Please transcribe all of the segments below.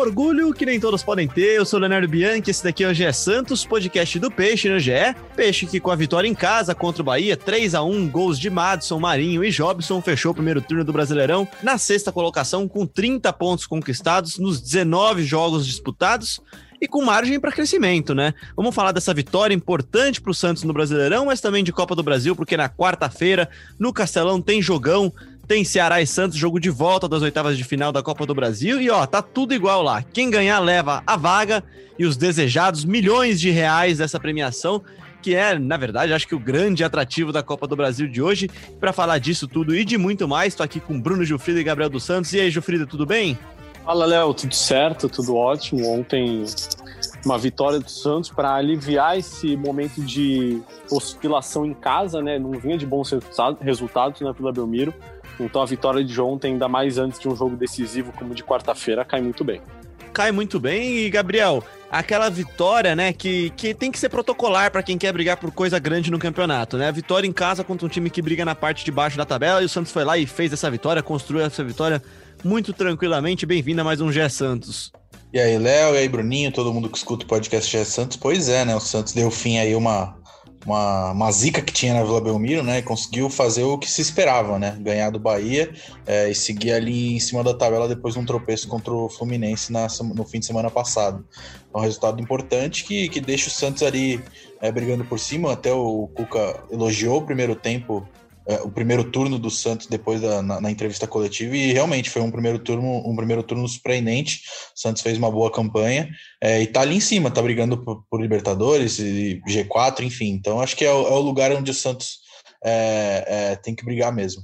Orgulho que nem todos podem ter. Eu sou o Leonardo Bianchi, esse daqui é o GE Santos, podcast do Peixe no GE. Peixe que com a vitória em casa contra o Bahia, 3 a 1 gols de Madison, Marinho e Jobson, fechou o primeiro turno do Brasileirão na sexta colocação com 30 pontos conquistados nos 19 jogos disputados e com margem para crescimento, né? Vamos falar dessa vitória importante para o Santos no Brasileirão, mas também de Copa do Brasil, porque na quarta-feira, no Castelão, tem jogão. Tem Ceará e Santos, jogo de volta das oitavas de final da Copa do Brasil. E ó, tá tudo igual lá. Quem ganhar leva a vaga e os desejados milhões de reais dessa premiação, que é, na verdade, acho que o grande atrativo da Copa do Brasil de hoje. Para falar disso tudo e de muito mais, tô aqui com Bruno Gilfrida e Gabriel dos Santos. E aí, Gilfrida, tudo bem? Fala, Léo, tudo certo, tudo ótimo. Ontem uma vitória do Santos para aliviar esse momento de oscilação em casa, né? Não vinha de bons resultados, né, pela Belmiro. Então a vitória de ontem, ainda mais antes de um jogo decisivo como de quarta-feira, cai muito bem. Cai muito bem e, Gabriel, aquela vitória, né, que, que tem que ser protocolar para quem quer brigar por coisa grande no campeonato, né? A vitória em casa contra um time que briga na parte de baixo da tabela e o Santos foi lá e fez essa vitória, construiu essa vitória muito tranquilamente. Bem-vindo a mais um Gé Santos. E aí, Léo, e aí, Bruninho, todo mundo que escuta o podcast Gé Santos. Pois é, né? O Santos deu fim aí uma uma, uma zica que tinha na Vila Belmiro, né? E conseguiu fazer o que se esperava, né? Ganhar do Bahia é, e seguir ali em cima da tabela depois de um tropeço contra o Fluminense na, no fim de semana passado. É um resultado importante que, que deixa o Santos ali é, brigando por cima. Até o Cuca elogiou o primeiro tempo é, o primeiro turno do Santos depois da na, na, entrevista coletiva e realmente foi um primeiro turno um primeiro turno surpreendente. Santos fez uma boa campanha é, e tá ali em cima, tá brigando por, por Libertadores e G4, enfim. Então acho que é o, é o lugar onde o Santos é, é, tem que brigar mesmo.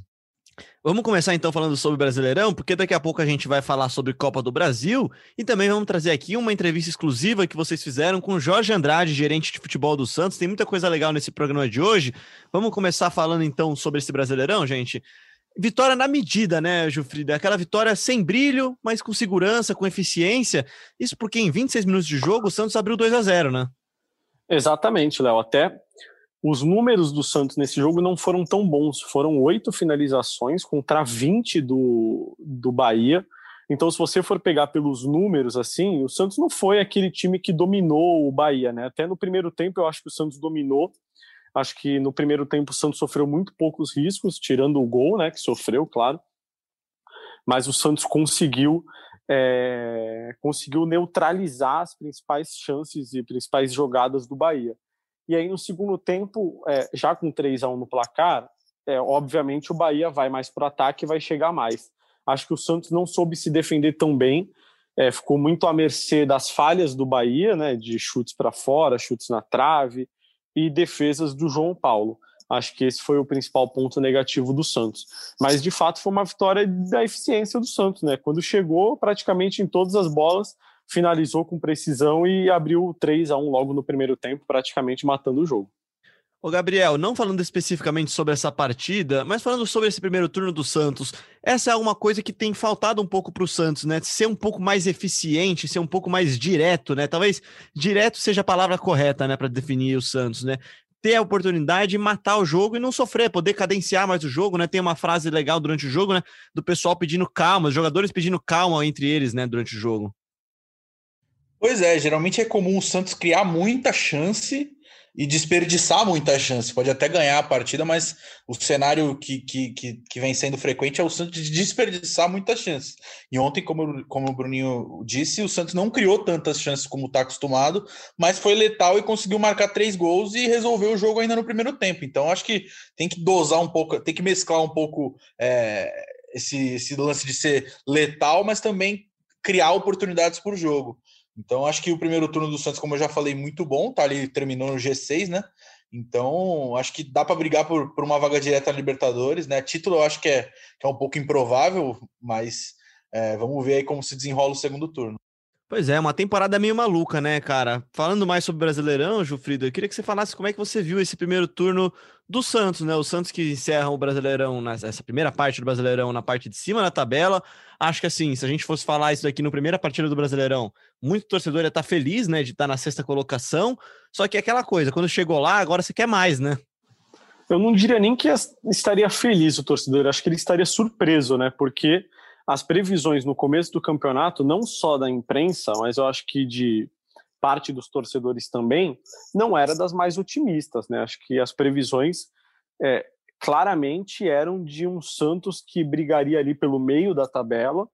Vamos começar então falando sobre Brasileirão, porque daqui a pouco a gente vai falar sobre Copa do Brasil e também vamos trazer aqui uma entrevista exclusiva que vocês fizeram com Jorge Andrade, gerente de futebol do Santos. Tem muita coisa legal nesse programa de hoje. Vamos começar falando então sobre esse Brasileirão, gente. Vitória na medida, né, Jufrida? Aquela vitória sem brilho, mas com segurança, com eficiência. Isso porque em 26 minutos de jogo o Santos abriu 2 a 0 né? Exatamente, Léo. Até os números do Santos nesse jogo não foram tão bons. Foram oito finalizações contra 20 do, do Bahia. Então, se você for pegar pelos números, assim, o Santos não foi aquele time que dominou o Bahia, né? Até no primeiro tempo eu acho que o Santos dominou. Acho que no primeiro tempo o Santos sofreu muito poucos riscos, tirando o gol, né? Que sofreu, claro. Mas o Santos conseguiu é, conseguiu neutralizar as principais chances e principais jogadas do Bahia. E aí, no segundo tempo, é, já com 3 a 1 no placar, é, obviamente o Bahia vai mais para o ataque e vai chegar mais. Acho que o Santos não soube se defender tão bem, é, ficou muito à mercê das falhas do Bahia, né, de chutes para fora, chutes na trave e defesas do João Paulo. Acho que esse foi o principal ponto negativo do Santos. Mas de fato foi uma vitória da eficiência do Santos, né? Quando chegou praticamente em todas as bolas, finalizou com precisão e abriu 3 a 1 logo no primeiro tempo, praticamente matando o jogo. Ô Gabriel, não falando especificamente sobre essa partida, mas falando sobre esse primeiro turno do Santos, essa é uma coisa que tem faltado um pouco para o Santos, né? Ser um pouco mais eficiente, ser um pouco mais direto, né? Talvez direto seja a palavra correta, né, para definir o Santos, né? Ter a oportunidade de matar o jogo e não sofrer, poder cadenciar mais o jogo, né? Tem uma frase legal durante o jogo, né? Do pessoal pedindo calma, os jogadores pedindo calma entre eles, né, durante o jogo. Pois é, geralmente é comum o Santos criar muita chance e desperdiçar muita chance. Pode até ganhar a partida, mas o cenário que, que, que, que vem sendo frequente é o Santos de desperdiçar muitas chances. E ontem, como, como o Bruninho disse, o Santos não criou tantas chances como está acostumado, mas foi letal e conseguiu marcar três gols e resolveu o jogo ainda no primeiro tempo. Então, acho que tem que dosar um pouco, tem que mesclar um pouco é, esse, esse lance de ser letal, mas também criar oportunidades por jogo. Então, acho que o primeiro turno do Santos, como eu já falei, muito bom, tá ali, terminou no G6, né? Então, acho que dá para brigar por, por uma vaga direta na Libertadores, né? Título eu acho que é, que é um pouco improvável, mas é, vamos ver aí como se desenrola o segundo turno. Pois é, uma temporada meio maluca, né, cara? Falando mais sobre Brasileirão, Jufrido, eu queria que você falasse como é que você viu esse primeiro turno do Santos, né? O Santos que encerra o Brasileirão, nessa primeira parte do Brasileirão, na parte de cima da tabela. Acho que assim, se a gente fosse falar isso daqui no primeira partida do Brasileirão, muito torcedor ia estar tá feliz, né, de estar tá na sexta colocação. Só que é aquela coisa, quando chegou lá, agora você quer mais, né? Eu não diria nem que estaria feliz o torcedor, acho que ele estaria surpreso, né? Porque as previsões no começo do campeonato, não só da imprensa, mas eu acho que de parte dos torcedores também, não era das mais otimistas, né? Acho que as previsões é, claramente eram de um Santos que brigaria ali pelo meio da tabela.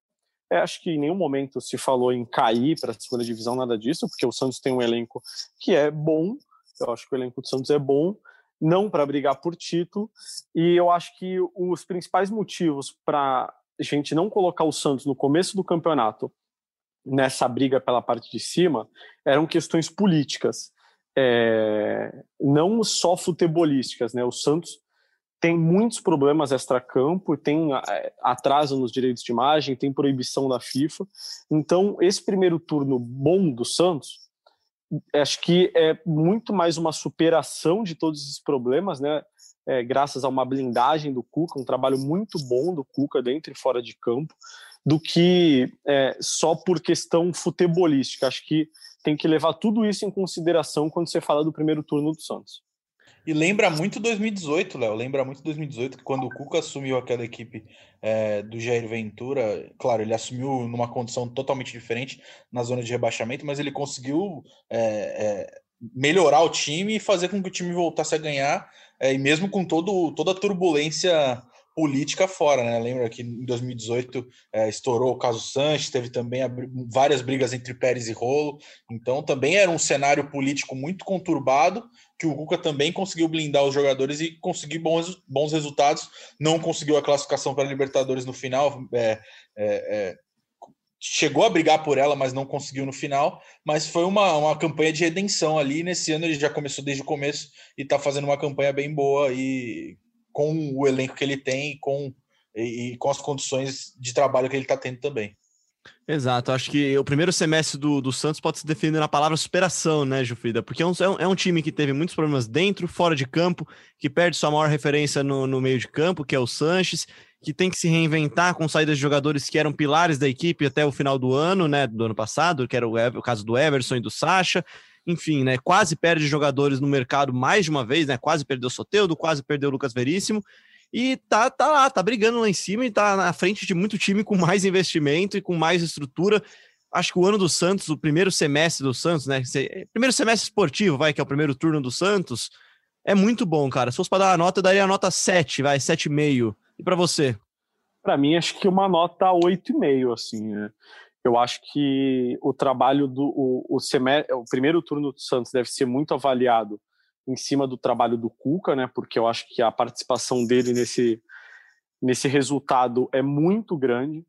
É, acho que em nenhum momento se falou em cair para a segunda divisão, nada disso, porque o Santos tem um elenco que é bom. Eu acho que o elenco do Santos é bom, não para brigar por título. E eu acho que os principais motivos para gente não colocar o Santos no começo do campeonato nessa briga pela parte de cima eram questões políticas, é, não só futebolísticas. Né? O Santos tem muitos problemas extra-campo, tem é, atraso nos direitos de imagem, tem proibição da FIFA. Então, esse primeiro turno bom do Santos, acho que é muito mais uma superação de todos esses problemas, né? é, graças a uma blindagem do Cuca, um trabalho muito bom do Cuca dentro e fora de campo, do que é, só por questão futebolística. Acho que tem que levar tudo isso em consideração quando você fala do primeiro turno do Santos. E lembra muito 2018, Léo. Lembra muito 2018, que quando o Cuca assumiu aquela equipe é, do Jair Ventura, claro, ele assumiu numa condição totalmente diferente na zona de rebaixamento, mas ele conseguiu é, é, melhorar o time e fazer com que o time voltasse a ganhar é, e mesmo com todo, toda a turbulência política fora, né? Lembra que em 2018 é, estourou o caso Sanches, teve também várias brigas entre Pérez e Rolo, então também era um cenário político muito conturbado que o Cuca também conseguiu blindar os jogadores e conseguir bons, bons resultados. Não conseguiu a classificação para a Libertadores no final, é, é, é chegou a brigar por ela, mas não conseguiu no final. Mas foi uma, uma campanha de redenção ali. Nesse ano ele já começou desde o começo e está fazendo uma campanha bem boa e com o elenco que ele tem com, e, e com as condições de trabalho que ele está tendo também. Exato, acho que o primeiro semestre do, do Santos pode se definir na palavra superação, né, Jufrida? Porque é um, é um time que teve muitos problemas dentro, fora de campo, que perde sua maior referência no, no meio de campo, que é o Sanches, que tem que se reinventar com saídas de jogadores que eram pilares da equipe até o final do ano, né, do ano passado, que era o, o caso do Everson e do Sacha. Enfim, né, quase perde jogadores no mercado mais de uma vez, né, quase perdeu Soteudo, quase perdeu o Lucas Veríssimo, e tá, tá lá, tá brigando lá em cima e tá na frente de muito time com mais investimento e com mais estrutura. Acho que o ano do Santos, o primeiro semestre do Santos, né, primeiro semestre esportivo, vai, que é o primeiro turno do Santos, é muito bom, cara. Se fosse para dar uma nota, eu daria a nota 7, vai, 7,5. E para você? Para mim, acho que uma nota 8,5, assim. Né? Eu acho que o trabalho do o, o, semestre, o primeiro turno do Santos deve ser muito avaliado em cima do trabalho do Cuca, né? Porque eu acho que a participação dele nesse nesse resultado é muito grande.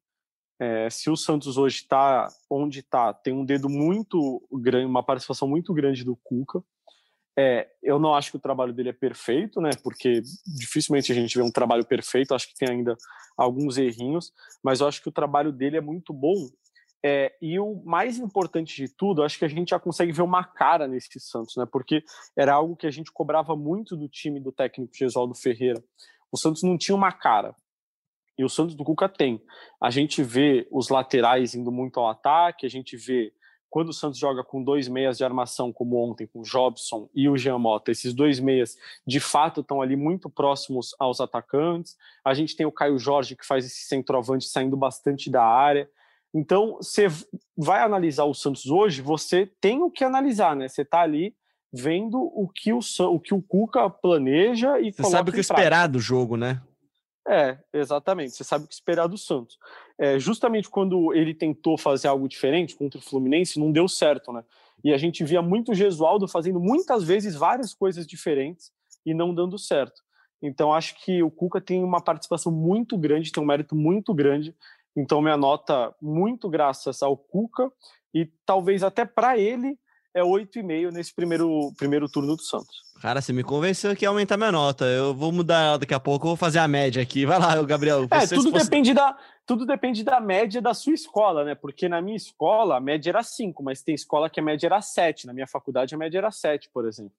É, se o Santos hoje está onde está, tem um dedo muito grande, uma participação muito grande do Cuca. É, eu não acho que o trabalho dele é perfeito, né? Porque dificilmente a gente vê um trabalho perfeito. Acho que tem ainda alguns errinhos, mas eu acho que o trabalho dele é muito bom. É, e o mais importante de tudo, acho que a gente já consegue ver uma cara nesse Santos, né? Porque era algo que a gente cobrava muito do time do técnico Gesualdo Ferreira. O Santos não tinha uma cara. E o Santos do Cuca tem. A gente vê os laterais indo muito ao ataque, a gente vê quando o Santos joga com dois meias de armação, como ontem, com o Jobson e o Jean Mota, esses dois meias de fato estão ali muito próximos aos atacantes. A gente tem o Caio Jorge, que faz esse centroavante saindo bastante da área. Então, você vai analisar o Santos hoje, você tem o que analisar, né? Você está ali vendo o que o, o que o Cuca planeja e Você sabe o que esperar do jogo, né? É, exatamente. Você sabe o que esperar do Santos. É, justamente quando ele tentou fazer algo diferente contra o Fluminense, não deu certo, né? E a gente via muito o Gesualdo fazendo muitas vezes várias coisas diferentes e não dando certo. Então acho que o Cuca tem uma participação muito grande, tem um mérito muito grande. Então minha nota muito graças ao Cuca e talvez até para ele é 8,5 nesse primeiro, primeiro turno do Santos. Cara, você me convenceu que ia aumentar minha nota. Eu vou mudar ela daqui a pouco, eu vou fazer a média aqui. Vai lá, Gabriel. É, tudo fosse... depende da, tudo depende da média da sua escola, né? Porque na minha escola a média era 5, mas tem escola que a média era 7. Na minha faculdade a média era 7, por exemplo.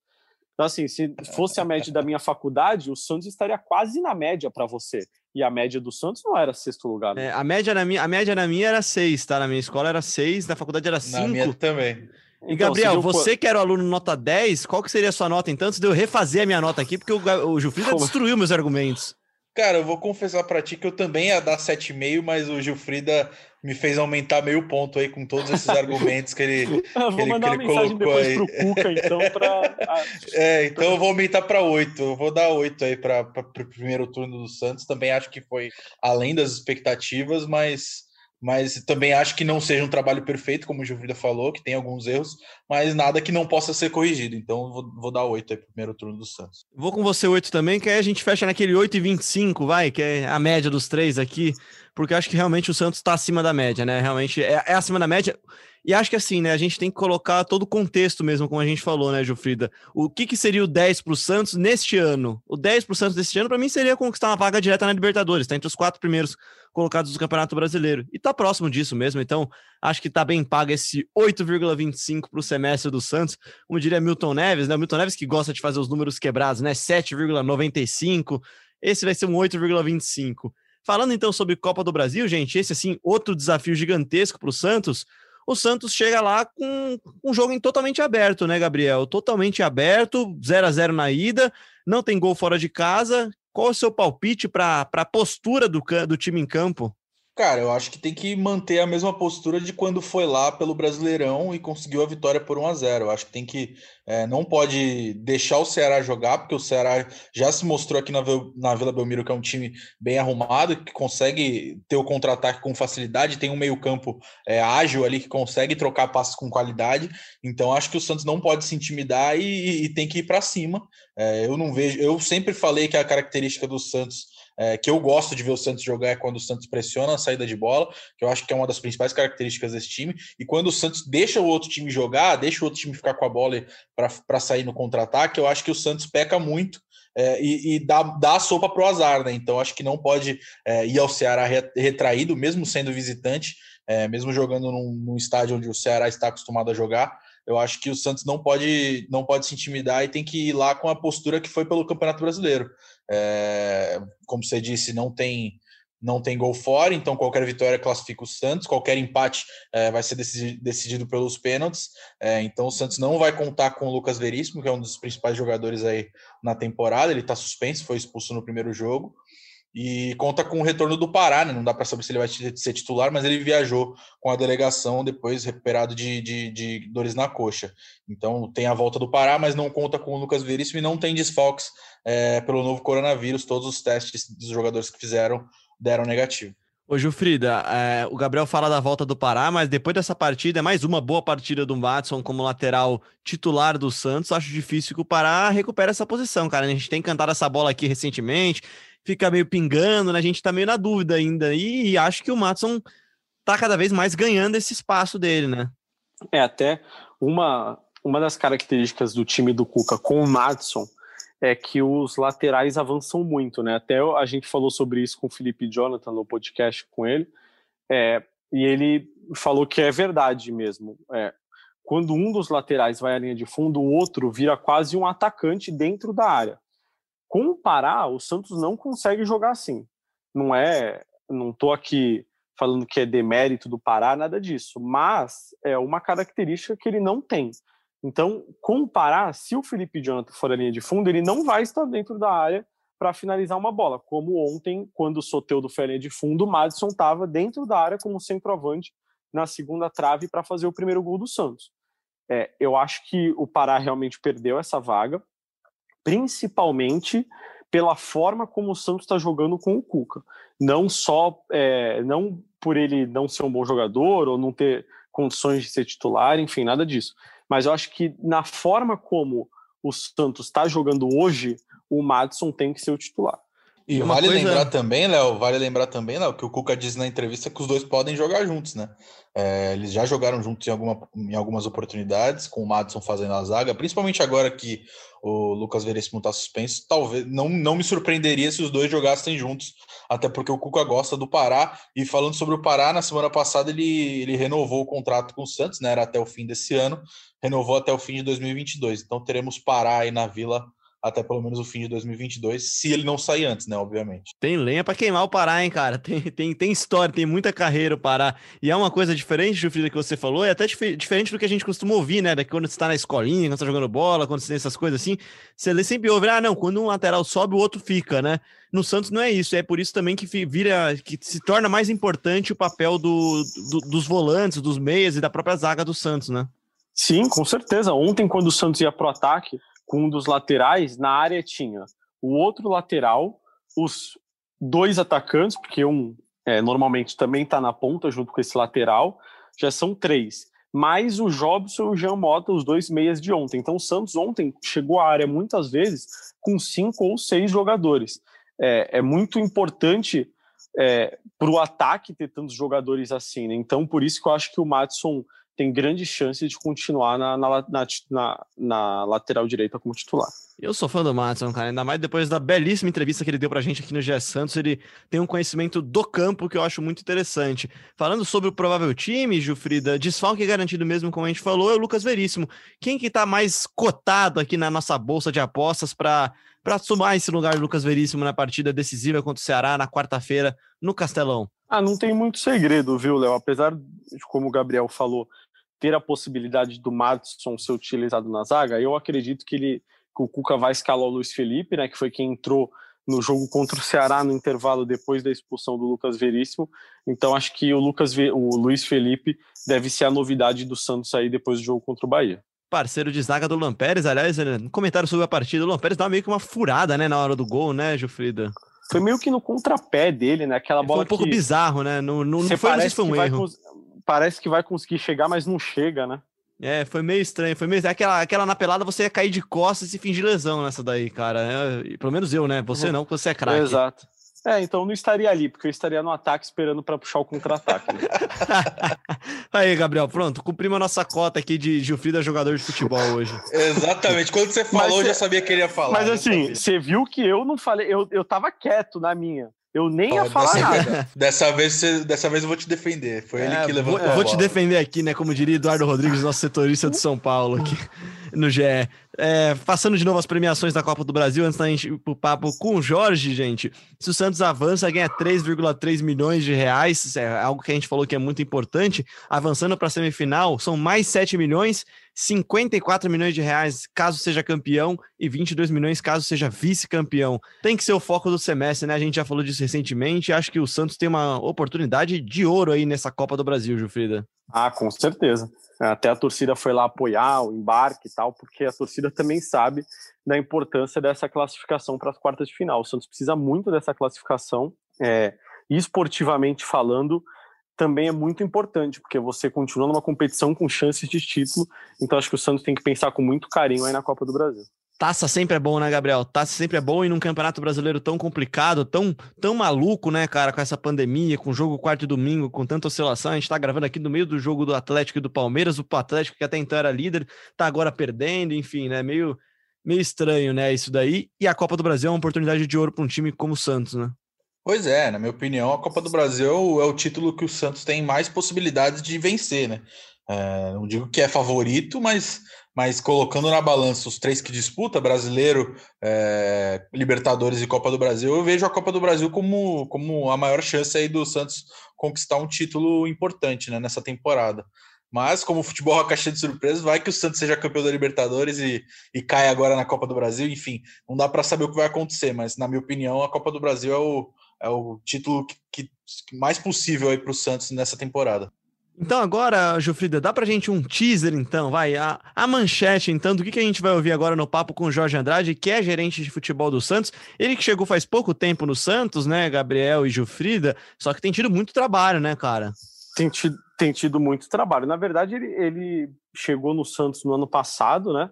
Então, assim, se fosse a média da minha faculdade, o Santos estaria quase na média para você. E a média do Santos não era sexto lugar. Né? É, a, média na minha, a média na minha era 6, tá? Na minha escola era 6, na faculdade era 5. Na minha também. E então, Gabriel, você que era o aluno nota 10, qual que seria a sua nota então? Antes de eu refazer a minha nota aqui, porque o, o Jufrida destruiu meus argumentos. Cara, eu vou confessar para ti que eu também ia dar 7,5, mas o Gilfrida me fez aumentar meio ponto aí com todos esses argumentos que ele, que vou ele, mandar que ele colocou depois aí. pro Cuca, então, para É, então eu vou aumentar para 8. Eu vou dar 8 aí para o primeiro turno do Santos. Também acho que foi além das expectativas, mas mas também acho que não seja um trabalho perfeito, como o Gilfrida falou, que tem alguns erros, mas nada que não possa ser corrigido. Então vou, vou dar 8 aí pro primeiro turno do Santos. Vou com você 8 também, que aí a gente fecha naquele 8 e 25, vai, que é a média dos três aqui, porque acho que realmente o Santos está acima da média, né? Realmente é, é acima da média. E acho que assim, né? A gente tem que colocar todo o contexto mesmo, como a gente falou, né, Jufrida? O que, que seria o 10 para o Santos neste ano? O 10 para o Santos deste ano, para mim, seria conquistar uma vaga direta na Libertadores, tá entre os quatro primeiros colocados do Campeonato Brasileiro. E tá próximo disso mesmo, então acho que tá bem pago esse 8,25 para o semestre do Santos. Como diria Milton Neves, né? O Milton Neves que gosta de fazer os números quebrados, né? 7,95. Esse vai ser um 8,25. Falando então sobre Copa do Brasil, gente, esse assim, outro desafio gigantesco para o Santos o Santos chega lá com um jogo totalmente aberto, né, Gabriel? Totalmente aberto, 0 a 0 na ida, não tem gol fora de casa. Qual é o seu palpite para a postura do, do time em campo? Cara, eu acho que tem que manter a mesma postura de quando foi lá pelo Brasileirão e conseguiu a vitória por 1 a 0 Eu acho que tem que. É, não pode deixar o Ceará jogar, porque o Ceará já se mostrou aqui na, na Vila Belmiro que é um time bem arrumado, que consegue ter o contra-ataque com facilidade, tem um meio-campo é, ágil ali que consegue trocar passos com qualidade. Então acho que o Santos não pode se intimidar e, e tem que ir para cima. É, eu não vejo. Eu sempre falei que a característica do Santos é, que eu gosto de ver o Santos jogar é quando o Santos pressiona a saída de bola, que eu acho que é uma das principais características desse time, e quando o Santos deixa o outro time jogar, deixa o outro time ficar com a bola para sair no contra-ataque, eu acho que o Santos peca muito é, e, e, dá, dá a sopa para o azar, né? Então acho que não pode é, ir ao Ceará retraído, mesmo sendo visitante, é, mesmo jogando num, num, estádio onde o Ceará está acostumado a jogar. Eu acho que o Santos não pode, não pode se intimidar e tem que ir lá com a postura que foi pelo Campeonato Brasileiro. É, como você disse, não tem não tem gol fora, então qualquer vitória classifica o Santos, qualquer empate é, vai ser decidido, decidido pelos pênaltis. É, então o Santos não vai contar com o Lucas Veríssimo, que é um dos principais jogadores aí na temporada. Ele está suspenso, foi expulso no primeiro jogo. E conta com o retorno do Pará, né? Não dá para saber se ele vai ser titular, mas ele viajou com a delegação depois recuperado de, de, de, dores na coxa. Então tem a volta do Pará, mas não conta com o Lucas Veríssimo e não tem desfalques é, pelo novo coronavírus. Todos os testes dos jogadores que fizeram deram negativo. Ô, Gilfrida, é, o Gabriel fala da volta do Pará, mas depois dessa partida, é mais uma boa partida do Watson como lateral titular do Santos. Acho difícil que o Pará recupere essa posição, cara. A gente tem cantado essa bola aqui recentemente, fica meio pingando, né? A gente tá meio na dúvida ainda. E, e acho que o Matson tá cada vez mais ganhando esse espaço dele, né? É, até uma, uma das características do time do Cuca com o Matson é que os laterais avançam muito, né? Até a gente falou sobre isso com o Felipe Jonathan no podcast com ele, é, e ele falou que é verdade mesmo. É, quando um dos laterais vai à linha de fundo, o outro vira quase um atacante dentro da área. Com o Pará, o Santos não consegue jogar assim. Não é, não tô aqui falando que é demérito do Pará, nada disso, mas é uma característica que ele não tem. Então, com o Pará, se o Felipe Jonathan for a linha de fundo, ele não vai estar dentro da área para finalizar uma bola, como ontem, quando o Soteudo foi a linha de fundo, o Madison estava dentro da área como centroavante na segunda trave para fazer o primeiro gol do Santos. É, eu acho que o Pará realmente perdeu essa vaga principalmente pela forma como o Santos está jogando com o Cuca. Não só é, não por ele não ser um bom jogador ou não ter condições de ser titular, enfim, nada disso. Mas eu acho que na forma como o Santos está jogando hoje, o Madison tem que ser o titular. E Uma vale coisa- lembrar também, Léo, vale lembrar também, Léo, que o Cuca disse na entrevista que os dois podem jogar juntos, né? É, eles já jogaram juntos em, alguma, em algumas oportunidades, com o Madison fazendo a zaga, principalmente agora que o Lucas Veríssimo está suspenso. Talvez não, não me surpreenderia se os dois jogassem juntos, até porque o Cuca gosta do Pará. E falando sobre o Pará, na semana passada ele, ele renovou o contrato com o Santos, né? Era até o fim desse ano, renovou até o fim de 2022. Então teremos Pará aí na Vila até pelo menos o fim de 2022, se ele não sair antes, né? Obviamente. Tem lenha pra queimar o Pará, hein, cara? Tem, tem, tem história, tem muita carreira o Pará. E é uma coisa diferente, Jufrida, que você falou, é até dif- diferente do que a gente costuma ouvir, né? Daqui quando você tá na escolinha, quando você tá jogando bola, quando você tem essas coisas assim, você sempre ouve, ah, não, quando um lateral sobe, o outro fica, né? No Santos não é isso, é por isso também que vira, que se torna mais importante o papel do, do- dos volantes, dos meias e da própria zaga do Santos, né? Sim, com certeza. Ontem, quando o Santos ia pro ataque, com um dos laterais, na área tinha o outro lateral, os dois atacantes, porque um é, normalmente também está na ponta junto com esse lateral, já são três. Mais o Jobson e o Jean Mota, os dois meias de ontem. Então o Santos ontem chegou à área muitas vezes com cinco ou seis jogadores. É, é muito importante é, para o ataque ter tantos jogadores assim. Né? Então por isso que eu acho que o Matson tem grande chance de continuar na, na, na, na, na lateral direita como titular. Eu sou fã do Matson, cara, ainda mais depois da belíssima entrevista que ele deu pra gente aqui no GE Santos, ele tem um conhecimento do campo que eu acho muito interessante. Falando sobre o provável time, Jufrida, desfalque garantido mesmo, como a gente falou, é o Lucas Veríssimo. Quem que tá mais cotado aqui na nossa bolsa de apostas para para somar esse lugar do Lucas Veríssimo na partida decisiva contra o Ceará na quarta-feira no Castelão? Ah, não tem muito segredo, viu, Léo? Apesar de, como o Gabriel falou, ter a possibilidade do Madison ser utilizado na zaga, eu acredito que ele que o Cuca vai escalar o Luiz Felipe, né, que foi quem entrou no jogo contra o Ceará no intervalo depois da expulsão do Lucas Veríssimo. Então acho que o Lucas o Luiz Felipe deve ser a novidade do Santos aí depois do jogo contra o Bahia. Parceiro de zaga do Lampérez, aliás, um comentário sobre a partida, o Lampérez dá meio que uma furada, né, na hora do gol, né, Jufrida? Foi meio que no contrapé dele, né? Aquela bola foi um pouco que bizarro, né? Não, não, não foi, não parece se foi um erro. cons- Parece que vai conseguir chegar, mas não chega, né? É, foi meio estranho. Foi meio. Aquela, aquela na pelada você ia cair de costas e fingir lesão nessa daí, cara. É, pelo menos eu, né? Você não, porque você é craque. Exato. É, então eu não estaria ali, porque eu estaria no ataque esperando para puxar o contra-ataque. né? Aí, Gabriel, pronto. Cumprimos a nossa cota aqui de Gilfrida jogador de futebol hoje. Exatamente. Quando você falou, Mas eu já sabia que ele ia falar. Mas assim, você viu que eu não falei, eu, eu tava quieto na minha. Eu nem ia falar dessa, nada. Dessa vez, você- dessa vez eu vou te defender. Foi ele É, que vou, levantou. eu a vou te defender aqui, né? Como diria Eduardo Rodrigues, nosso setorista de São Paulo aqui no GE. É, passando de novo as premiações da Copa do Brasil, antes da gente ir pro papo com o Jorge, gente. Se o Santos avança, ganha 3,3 milhões de reais. É algo que a gente falou que é muito importante. Avançando para a semifinal, são mais 7 milhões, 54 milhões de reais caso seja campeão e 22 milhões caso seja vice-campeão. Tem que ser o foco do semestre, né? A gente já falou disso recentemente. Acho que o Santos tem uma oportunidade de ouro aí nessa Copa do Brasil, Gilfrida. Ah, com certeza. Até a torcida foi lá apoiar o embarque e tal, porque a torcida também sabe da importância dessa classificação para as quartas de final. O Santos precisa muito dessa classificação. É, esportivamente falando, também é muito importante, porque você continua numa competição com chances de título. Então acho que o Santos tem que pensar com muito carinho aí na Copa do Brasil. Taça sempre é bom, né, Gabriel? Taça sempre é bom e num campeonato brasileiro tão complicado, tão, tão maluco, né, cara, com essa pandemia, com jogo quarto e domingo, com tanta oscilação. A gente tá gravando aqui no meio do jogo do Atlético e do Palmeiras. O Atlético, que até então era líder, tá agora perdendo, enfim, né? Meio, meio estranho, né, isso daí. E a Copa do Brasil é uma oportunidade de ouro para um time como o Santos, né? Pois é, na minha opinião, a Copa do Brasil é o título que o Santos tem mais possibilidades de vencer, né? É, não digo que é favorito, mas, mas colocando na balança os três que disputa, brasileiro, é, Libertadores e Copa do Brasil, eu vejo a Copa do Brasil como, como a maior chance aí do Santos conquistar um título importante né, nessa temporada. Mas, como o futebol é uma caixa de surpresas, vai que o Santos seja campeão da Libertadores e, e cai agora na Copa do Brasil. Enfim, não dá para saber o que vai acontecer, mas, na minha opinião, a Copa do Brasil é o, é o título que, que mais possível aí para o Santos nessa temporada. Então agora, Jufrida, dá pra gente um teaser, então, vai, a, a manchete, então, do que, que a gente vai ouvir agora no papo com o Jorge Andrade, que é gerente de futebol do Santos. Ele que chegou faz pouco tempo no Santos, né, Gabriel e Jufrida, só que tem tido muito trabalho, né, cara? Tem tido, tem tido muito trabalho. Na verdade, ele, ele chegou no Santos no ano passado, né?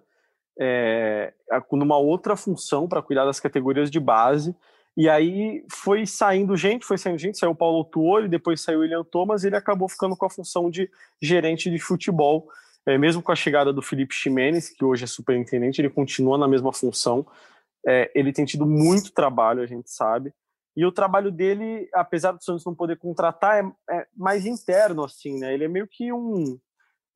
É, numa outra função para cuidar das categorias de base. E aí foi saindo gente, foi saindo gente, saiu o Paulo Tuori, depois saiu o William Thomas, e ele acabou ficando com a função de gerente de futebol. É, mesmo com a chegada do Felipe Ximenes, que hoje é superintendente, ele continua na mesma função. É, ele tem tido muito trabalho, a gente sabe. E o trabalho dele, apesar do Santos não poder contratar, é, é mais interno, assim, né? Ele é meio que um,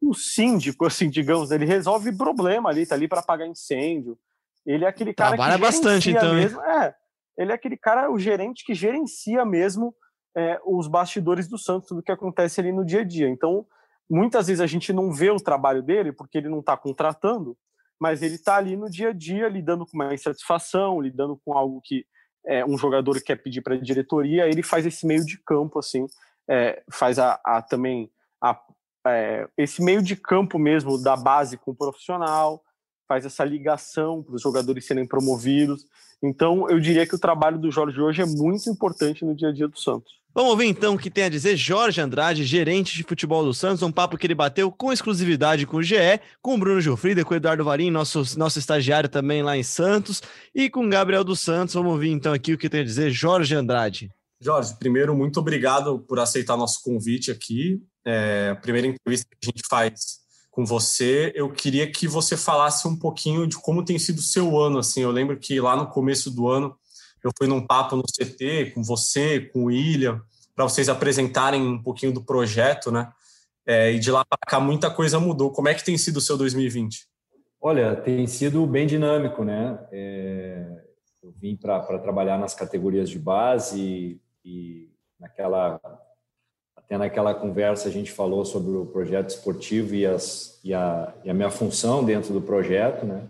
um síndico, assim, digamos. Ele resolve problema ali, tá ali para apagar incêndio. Ele é aquele cara Trabalha que bastante, então. Mesmo, é, ele é aquele cara, o gerente que gerencia mesmo é, os bastidores do Santos, tudo que acontece ali no dia a dia. Então, muitas vezes a gente não vê o trabalho dele porque ele não está contratando, mas ele está ali no dia a dia lidando com uma insatisfação, lidando com algo que é, um jogador quer pedir para a diretoria, ele faz esse meio de campo, assim, é, faz a, a também a, é, esse meio de campo mesmo da base com o profissional, faz essa ligação para os jogadores serem promovidos. Então, eu diria que o trabalho do Jorge hoje é muito importante no dia a dia do Santos. Vamos ouvir então o que tem a dizer Jorge Andrade, gerente de futebol do Santos, um papo que ele bateu com exclusividade com o GE, com o Bruno Gilfrida, com o Eduardo Varim, nosso, nosso estagiário também lá em Santos, e com o Gabriel dos Santos. Vamos ouvir então aqui o que tem a dizer Jorge Andrade. Jorge, primeiro, muito obrigado por aceitar nosso convite aqui. É, a primeira entrevista que a gente faz com você, eu queria que você falasse um pouquinho de como tem sido o seu ano. Assim, eu lembro que lá no começo do ano eu fui num papo no CT com você, com o William, para vocês apresentarem um pouquinho do projeto, né? É, e de lá para cá muita coisa mudou. Como é que tem sido o seu 2020? Olha, tem sido bem dinâmico, né? É, eu vim para trabalhar nas categorias de base e, e naquela até naquela conversa a gente falou sobre o projeto esportivo e, as, e, a, e a minha função dentro do projeto, né?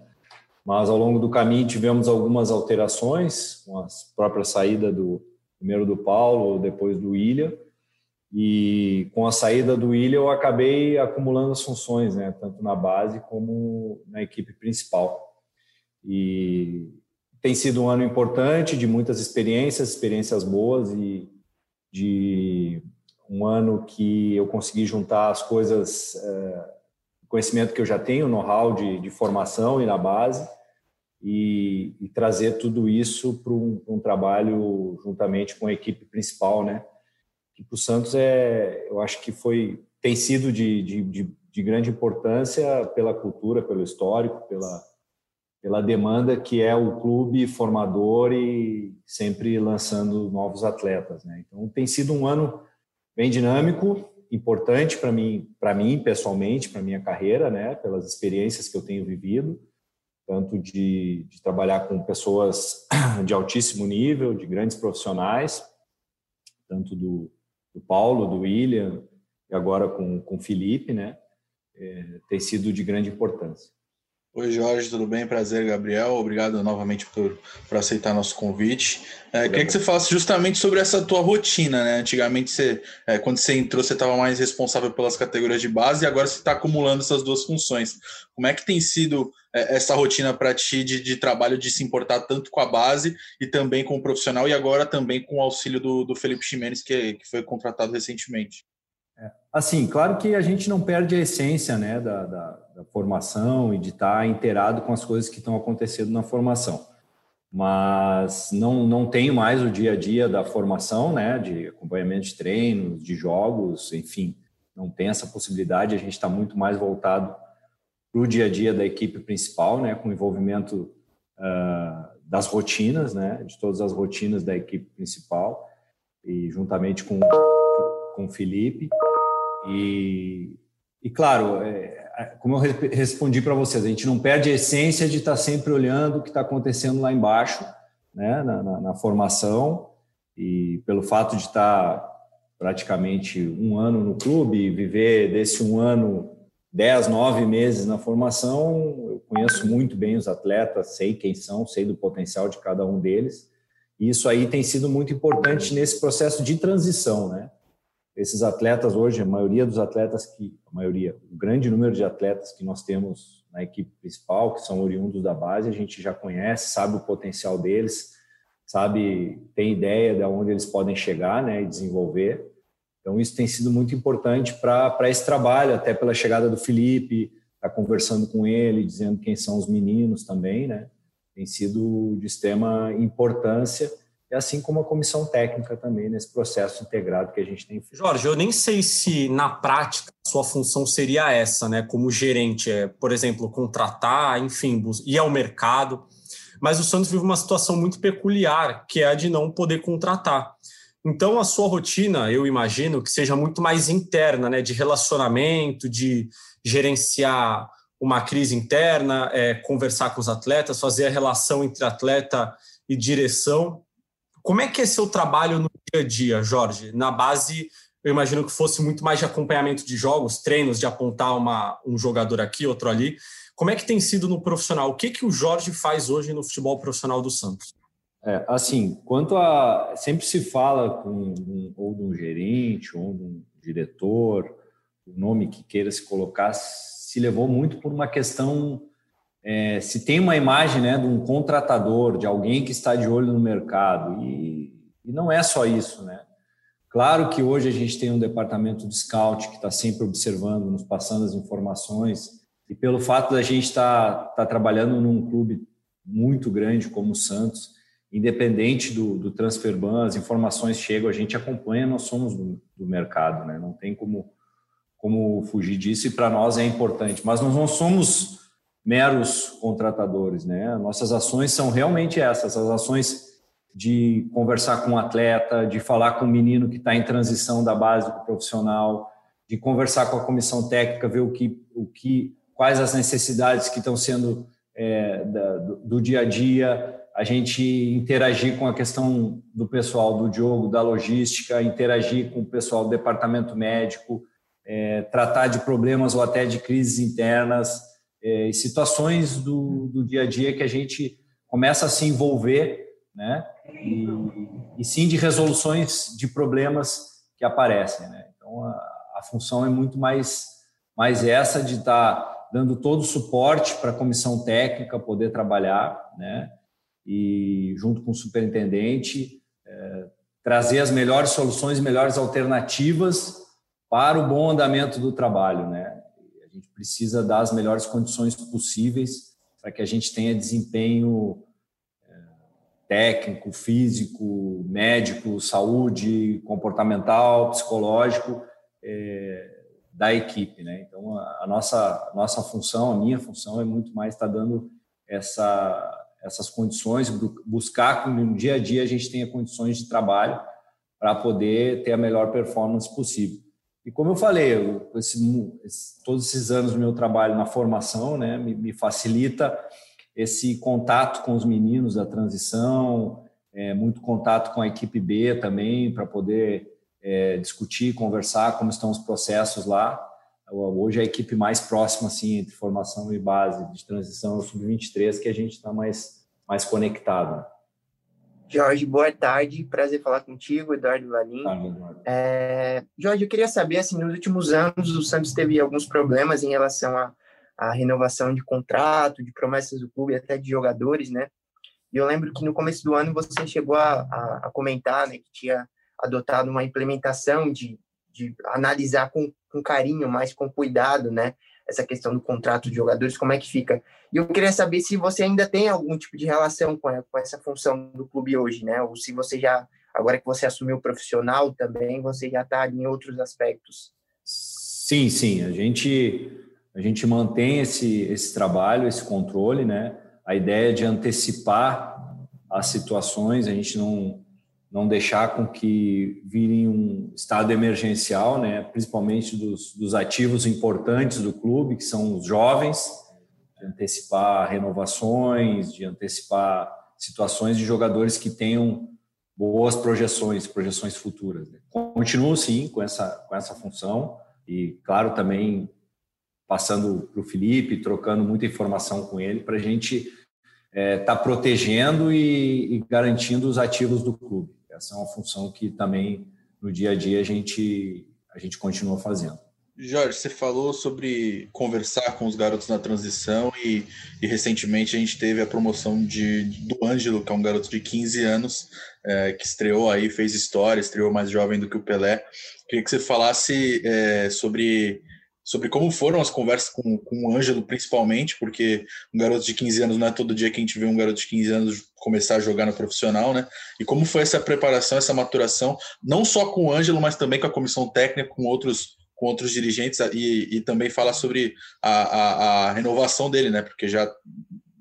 Mas ao longo do caminho tivemos algumas alterações, com a própria saída do primeiro do Paulo, depois do William, e com a saída do William eu acabei acumulando as funções, né? Tanto na base como na equipe principal. E tem sido um ano importante, de muitas experiências, experiências boas e de um ano que eu consegui juntar as coisas, é, conhecimento que eu já tenho, know-how de, de, formação e na base, e, e trazer tudo isso para um, um, trabalho juntamente com a equipe principal, né? Que para o Santos é, eu acho que foi, tem sido de, de, de grande importância pela cultura, pelo histórico, pela pela demanda que é o clube formador e sempre lançando novos atletas, né? Então tem sido um ano bem dinâmico, importante para mim, para mim pessoalmente, para minha carreira, né, pelas experiências que eu tenho vivido, tanto de, de trabalhar com pessoas de altíssimo nível, de grandes profissionais, tanto do, do Paulo, do William e agora com com o Felipe, né, é, tem sido de grande importância. Oi, Jorge, tudo bem? Prazer, Gabriel. Obrigado novamente por, por aceitar nosso convite. É, queria que você falasse justamente sobre essa tua rotina, né? Antigamente, você, é, quando você entrou, você estava mais responsável pelas categorias de base e agora você está acumulando essas duas funções. Como é que tem sido é, essa rotina para ti de, de, trabalho de se importar tanto com a base e também com o profissional e agora também com o auxílio do, do Felipe Ximenes, que, que foi contratado recentemente? É, assim, claro que a gente não perde a essência né, da, da, da formação e de estar inteirado com as coisas que estão acontecendo na formação. Mas não, não tenho mais o dia a dia da formação, né, de acompanhamento de treinos, de jogos, enfim, não tem essa possibilidade. A gente está muito mais voltado para o dia a dia da equipe principal, né, com envolvimento uh, das rotinas, né, de todas as rotinas da equipe principal e juntamente com com o Felipe. E, e claro, é como eu respondi para vocês, a gente não perde a essência de estar tá sempre olhando o que está acontecendo lá embaixo, né, na, na, na, formação. E pelo fato de estar tá praticamente um ano no clube viver desse um ano, dez, nove meses na formação, eu conheço muito bem os atletas, sei quem são, sei do potencial de cada um deles. E isso aí tem sido muito importante nesse processo de transição, né? Esses atletas hoje, a maioria dos atletas que, a maioria, o grande número de atletas que nós temos na equipe principal, que são oriundos da base, a gente já conhece, sabe o potencial deles, sabe, tem ideia de onde eles podem chegar, né, e desenvolver. Então isso tem sido muito importante para esse trabalho, até pela chegada do Felipe, tá conversando com ele, dizendo quem são os meninos também, né? Tem sido de extrema importância e assim como a comissão técnica também nesse processo integrado que a gente tem feito. Jorge, eu nem sei se na prática sua função seria essa, né, como gerente, é, por exemplo, contratar, enfim, ir ao mercado, mas o Santos vive uma situação muito peculiar, que é a de não poder contratar. Então, a sua rotina, eu imagino que seja muito mais interna, né, de relacionamento, de gerenciar uma crise interna, é, conversar com os atletas, fazer a relação entre atleta e direção. Como é que é seu trabalho no dia a dia, Jorge? Na base, eu imagino que fosse muito mais de acompanhamento de jogos, treinos, de apontar uma, um jogador aqui, outro ali. Como é que tem sido no profissional? O que, que o Jorge faz hoje no futebol profissional do Santos? É, assim, quanto a. Sempre se fala com um, ou de um gerente, ou de um diretor, o nome que queira se colocar, se levou muito por uma questão é, se tem uma imagem né, de um contratador, de alguém que está de olho no mercado, e, e, não é só isso. Né? Claro que hoje a gente tem um departamento de scout que está sempre observando, nos passando as informações, e pelo fato da gente estar tá, tá trabalhando num clube muito grande como o Santos, independente do, do transfer ban, as informações chegam, a gente acompanha, nós somos do, do mercado, né? não tem como, como fugir disso, e para nós é importante, mas nós não somos meros contratadores, né? Nossas ações são realmente essas, as ações de conversar com o um atleta, de falar com o menino que está em transição da base para o profissional, de conversar com a comissão técnica, ver o que, o que, quais as necessidades que estão sendo é, da, do, do, dia a dia, a gente interagir com a questão do pessoal do Diogo, da logística, interagir com o pessoal do departamento médico, é, tratar de problemas ou até de crises internas, é, situações do, do dia a dia que a gente começa a se envolver, né? E, e sim de resoluções de problemas que aparecem, né? Então a, a função é muito mais mais essa de estar tá dando todo o suporte para a comissão técnica poder trabalhar, né? E junto com o superintendente é, trazer as melhores soluções, melhores alternativas para o bom andamento do trabalho, né? A gente precisa dar as melhores condições possíveis para que a gente tenha desempenho é, técnico, físico, médico, saúde, comportamental, psicológico é, da equipe, né? Então a, a, nossa nossa função, a minha função é muito mais estar dando essa essas condições, buscar que no dia a dia a gente tenha condições de trabalho para poder ter a melhor performance possível. E como eu falei, eu, esse, todos esses anos do meu trabalho na formação né, me, me, facilita esse contato com os meninos da transição, é, muito contato com a equipe B também, para poder é, discutir, conversar como estão os processos lá. Hoje a equipe mais próxima, assim, entre formação e base de transição é o Sub-23, que a gente está mais, mais conectado. Jorge, boa tarde. Prazer falar contigo, Eduardo Valim. É, Jorge, eu queria saber, assim, nos últimos anos o Santos teve alguns problemas em relação à, à renovação de contrato, de promessas do clube, até de jogadores, né? E eu lembro que no começo do ano você chegou a, a, a comentar, né, que tinha adotado uma implementação de, de analisar com, com carinho, mais com cuidado, né, essa questão do contrato de jogadores, como é que fica. E eu queria saber se você ainda tem algum tipo de relação com, com essa função do clube hoje, né? Ou se você já, agora que você assumiu profissional também, você já está em outros aspectos. Sim, sim. A gente, a gente mantém esse, esse trabalho, esse controle, né? A ideia de antecipar as situações, a gente não, não deixar com que virem um estado emergencial, né, principalmente dos, dos ativos importantes do clube, que são os jovens, de antecipar renovações, de antecipar situações de jogadores que tenham boas projeções, projeções futuras. Né. Continuo sim com essa com essa função e claro também passando para o Felipe, trocando muita informação com ele para a gente estar é, tá protegendo e, e garantindo os ativos do clube. Essa é uma função que também no dia a dia a gente, a gente continua fazendo. Jorge, você falou sobre conversar com os garotos na transição e, e recentemente a gente teve a promoção de, do Ângelo, que é um garoto de 15 anos, é, que estreou aí, fez história, estreou mais jovem do que o Pelé. Queria que você falasse é, sobre sobre como foram as conversas com, com o Ângelo, principalmente, porque um garoto de 15 anos não é todo dia que a gente vê um garoto de 15 anos começar a jogar no profissional, né? E como foi essa preparação, essa maturação, não só com o Ângelo, mas também com a comissão técnica, com outros com outros dirigentes e, e também falar sobre a, a, a, renovação dele, né? Porque já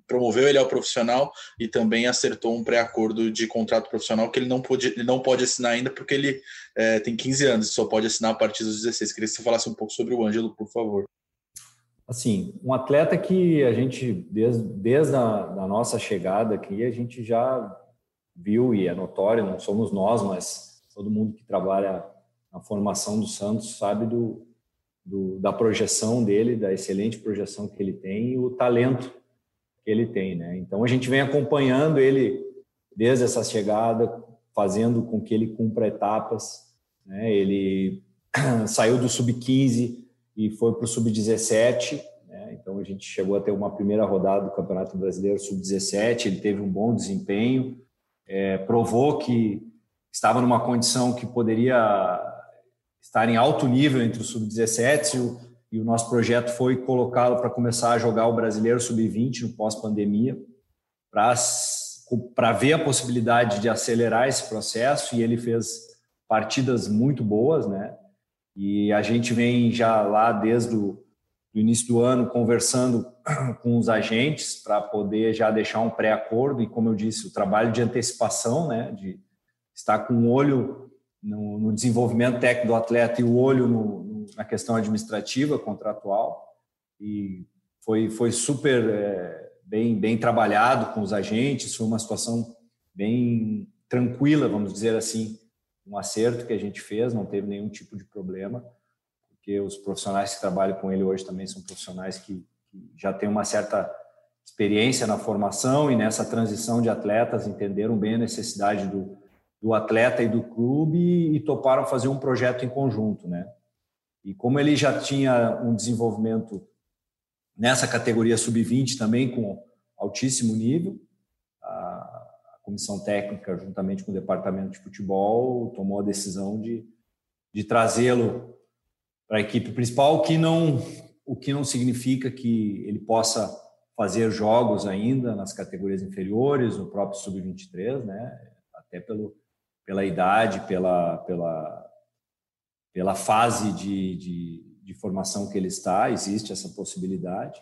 promoveu ele ao profissional e também acertou um pré-acordo de contrato profissional que ele não pode, ele não pode assinar ainda porque ele é, tem 15 anos e só pode assinar a partir dos 16. Queria que você falasse um pouco sobre o Ângelo, por favor. Assim, um atleta que a gente, desde, desde a da nossa chegada aqui, a gente já viu e é notório, não somos nós, mas todo mundo que trabalha na formação do Santos sabe do, do, da projeção dele, da excelente projeção que ele tem e o talento que ele tem, né? Então a gente vem acompanhando ele desde essa chegada, fazendo com que ele cumpra etapas, né? Ele saiu do sub-15 e foi para o sub-17. Né? Então a gente chegou a ter uma primeira rodada do Campeonato Brasileiro sub-17. Ele teve um bom desempenho, é, provou que estava numa condição que poderia estar em alto nível entre o sub-17 e, o nosso projeto foi colocá-lo para começar a jogar o Brasileiro sub-20 no pós-pandemia para ver a possibilidade de acelerar esse processo. E ele fez partidas muito boas, né? E a gente vem já lá desde o início do ano conversando com os agentes para poder já deixar um pré-acordo. E, como eu disse, o trabalho de antecipação, né, de estar com o olho no, no desenvolvimento técnico do atleta e o olho no, na questão administrativa, contratual. E foi, foi super é, bem, bem trabalhado com os agentes, foi uma situação bem tranquila, vamos dizer assim, um acerto que a gente fez, não teve nenhum tipo de problema, porque os profissionais que trabalham com ele hoje também são profissionais que, que já têm uma certa experiência na formação e nessa transição de atletas, entenderam bem a necessidade do, do atleta e do clube e, toparam fazer um projeto em conjunto, né? E como ele já tinha um desenvolvimento nessa categoria sub-20 também com altíssimo nível, a, comissão técnica, juntamente com o departamento de futebol, tomou a decisão de, de trazê-lo para a equipe principal, o que não o que não significa que ele possa fazer jogos ainda nas categorias inferiores, no próprio sub-23, né? Até pelo pela idade, pela pela pela fase de, de, de formação que ele está, existe essa possibilidade.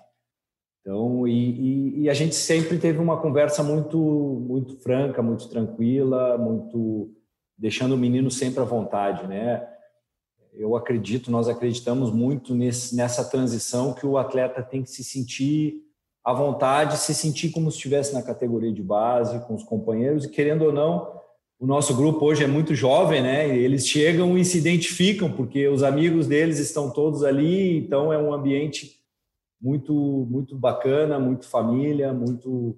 Então, e, e, e, a gente sempre teve uma conversa muito, muito franca, muito tranquila, muito deixando o menino sempre à vontade, né? Eu acredito, nós acreditamos muito nesse, nessa transição que o atleta tem que se sentir à vontade, se sentir como se estivesse na categoria de base, com os companheiros, e querendo ou não, o nosso grupo hoje é muito jovem, né? Eles chegam e se identificam, porque os amigos deles estão todos ali, então é um ambiente muito muito bacana, muito família, muito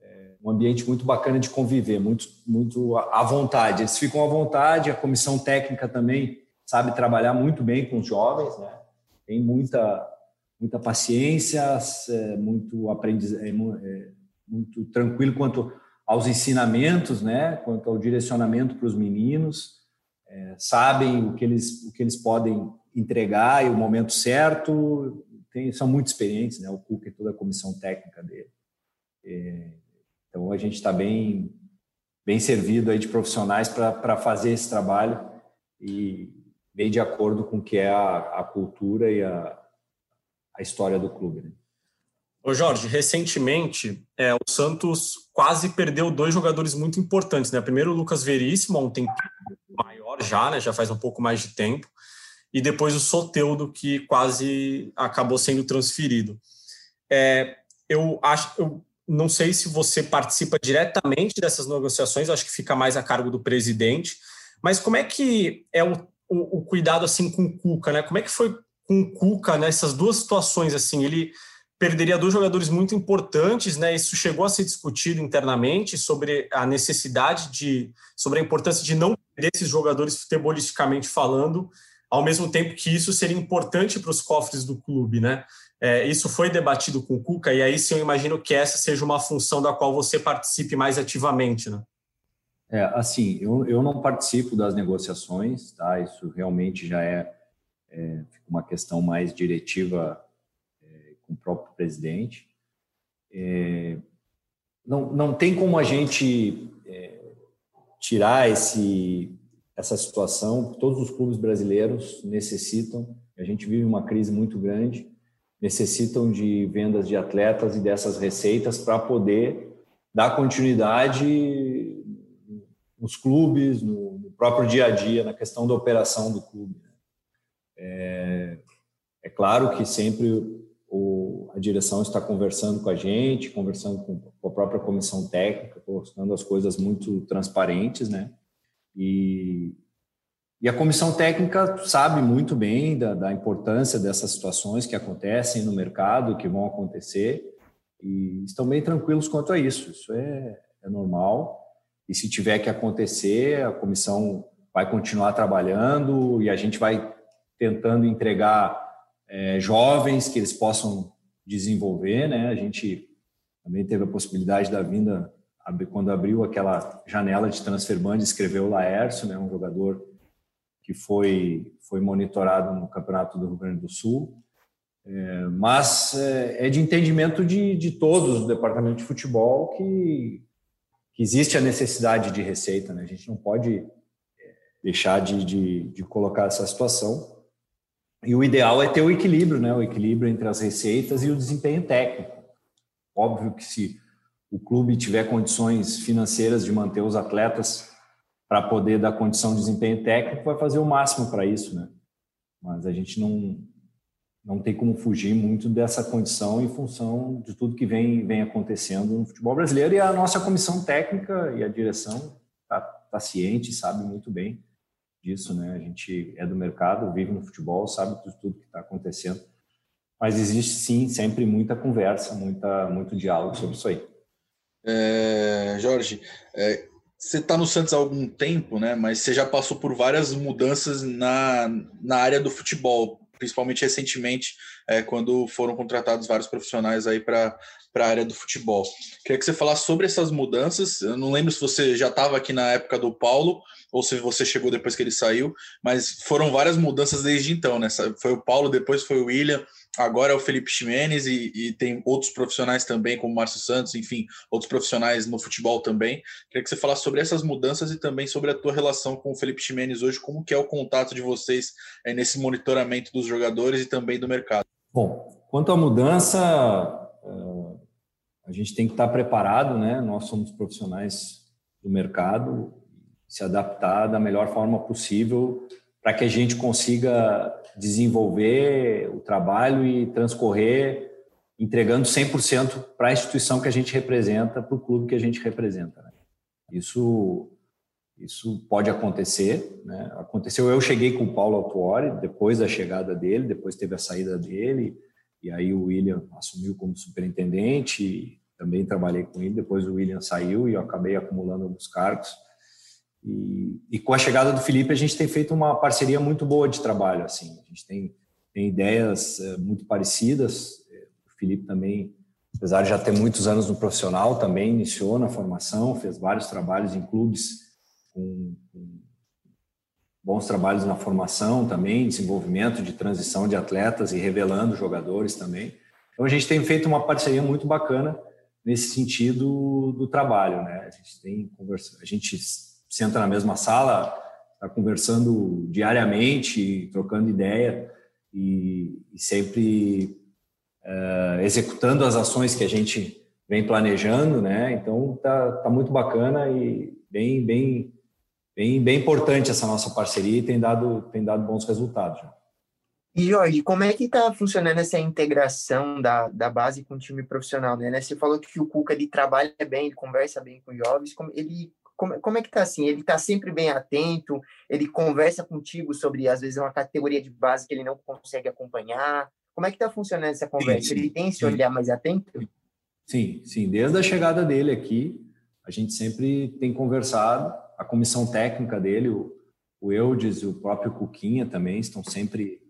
é, um ambiente muito bacana de conviver, muito muito à vontade. Eles ficam à vontade, a comissão técnica também sabe trabalhar muito bem com os jovens, né? Tem muita muita paciência, é, muito aprendiz, é, é, muito tranquilo quanto aos ensinamentos, né? Quanto ao direcionamento para os meninos, é, sabem o que eles o que eles podem entregar e o momento certo tem, são muito experientes, né? O Cuca e toda a comissão técnica dele. É, então a gente está bem bem servido aí de profissionais para fazer esse trabalho e bem de acordo com o que é a, a cultura e a, a história do clube. Né? Ô Jorge, recentemente é, o Santos quase perdeu dois jogadores muito importantes. Né? Primeiro o Lucas Veríssimo, há um tempo maior já, né? já faz um pouco mais de tempo e depois o Soteudo, que quase acabou sendo transferido. É, eu acho, eu não sei se você participa diretamente dessas negociações, acho que fica mais a cargo do presidente, mas como é que é o, o, o cuidado assim com o Cuca, né? Como é que foi com o Cuca nessas duas situações assim? Ele perderia dois jogadores muito importantes, né? Isso chegou a ser discutido internamente sobre a necessidade de, sobre a importância de não perder esses jogadores futebolisticamente falando, ao mesmo tempo que isso seria importante para os cofres do clube, né? É, isso foi debatido com o Cuca, e aí sim eu imagino que essa seja uma função da qual você participe mais ativamente, né? É, assim, eu, eu não participo das negociações, tá? Isso realmente já é, é uma questão mais diretiva com o próprio presidente. É, não, não tem como a gente é, tirar esse, essa situação. Todos os clubes brasileiros necessitam, a gente vive uma crise muito grande, necessitam de vendas de atletas e dessas receitas para poder dar continuidade nos clubes, no, no, próprio dia a dia, na questão da operação do clube. Né? É, é claro que sempre o, a direção está conversando com a gente, conversando com, a própria comissão técnica, colocando as coisas muito transparentes, né? E, e a comissão técnica sabe muito bem da, da, importância dessas situações que acontecem no mercado, que vão acontecer, e estão bem tranquilos quanto a isso. Isso é, é normal. E se tiver que acontecer, a comissão vai continuar trabalhando e a gente vai tentando entregar é, jovens que eles possam desenvolver. Né? A gente também teve a possibilidade da vinda, quando abriu aquela janela de transfer ban, escreveu o Laércio, né? um jogador que foi, foi monitorado no Campeonato do Rio Grande do Sul. É, mas é, é, de entendimento de, de todos do departamento de futebol que, que existe a necessidade de receita. Né? A gente não pode é, deixar de, de, de, colocar essa situação. E o ideal é ter o equilíbrio, né? o equilíbrio entre as receitas e o desempenho técnico. Óbvio que se o clube tiver condições financeiras de manter os atletas para poder dar condição de desempenho técnico, vai fazer o máximo para isso, né? Mas a gente não não tem como fugir muito dessa condição em função de tudo que vem vem acontecendo no futebol brasileiro e a nossa comissão técnica e a direção tá, tá ciente, sabe muito bem disso, né? A gente é do mercado, vive no futebol, sabe de tudo que está acontecendo. Mas existe sim sempre muita conversa, muita muito diálogo sobre isso aí. É, Jorge, é, você está no Santos há algum tempo, né? Mas você já passou por várias mudanças na, na área do futebol, principalmente recentemente, é, quando foram contratados vários profissionais aí para a área do futebol. Queria que você falasse sobre essas mudanças. Eu não lembro se você já estava aqui na época do Paulo ou se você chegou depois que ele saiu, mas foram várias mudanças desde então, né? Foi o Paulo, depois foi o William, agora é o Felipe Ximenes e, e, tem outros profissionais também, como o Márcio Santos, enfim, outros profissionais no futebol também. Queria que você falasse sobre essas mudanças e também sobre a tua relação com o Felipe Ximenes hoje, como que é o contato de vocês é, nesse monitoramento dos jogadores e também do mercado. Bom, quanto à mudança, eh, a gente tem que estar preparado, né? Nós somos profissionais do mercado, se adaptar da melhor forma possível para que a gente consiga desenvolver o trabalho e transcorrer entregando 100% para a instituição que a gente representa, para o clube que a gente representa. Né? Isso, isso pode acontecer. Né? Aconteceu, eu cheguei com o Paulo Autuori, depois da chegada dele, depois teve a saída dele, e aí o William assumiu como superintendente, também trabalhei com ele, depois o William saiu e eu acabei acumulando alguns cargos. E, e, com a chegada do Felipe, a gente tem feito uma parceria muito boa de trabalho. Assim, a gente tem, tem ideias é, muito parecidas. O Felipe também, apesar de já ter muitos anos no profissional, também iniciou na formação, fez vários trabalhos em clubes com, com bons trabalhos na formação também, desenvolvimento de transição de atletas e revelando jogadores também. Então a gente tem feito uma parceria muito bacana nesse sentido do trabalho, né? A gente tem conversa, a gente senta na mesma sala, está conversando diariamente, trocando ideia e, e sempre uh, executando as ações que a gente vem planejando, né? Então tá, tá muito bacana e bem bem bem bem importante essa nossa parceria e tem dado tem dado bons resultados. E Jorge, como é que está funcionando essa integração da, da base com o time profissional, né? Você falou que o Cuca ele trabalha bem, ele conversa bem com os jovens, ele como, como é que tá assim? Ele tá sempre bem atento, ele conversa contigo sobre, às vezes, uma categoria de base que ele não consegue acompanhar. Como é que tá funcionando essa conversa? Sim, sim, ele tem esse olhar mais atento? Sim, sim. Desde a chegada dele aqui, a gente sempre tem conversado. A comissão técnica dele, o, o Eudes e o próprio Cuquinha também estão sempre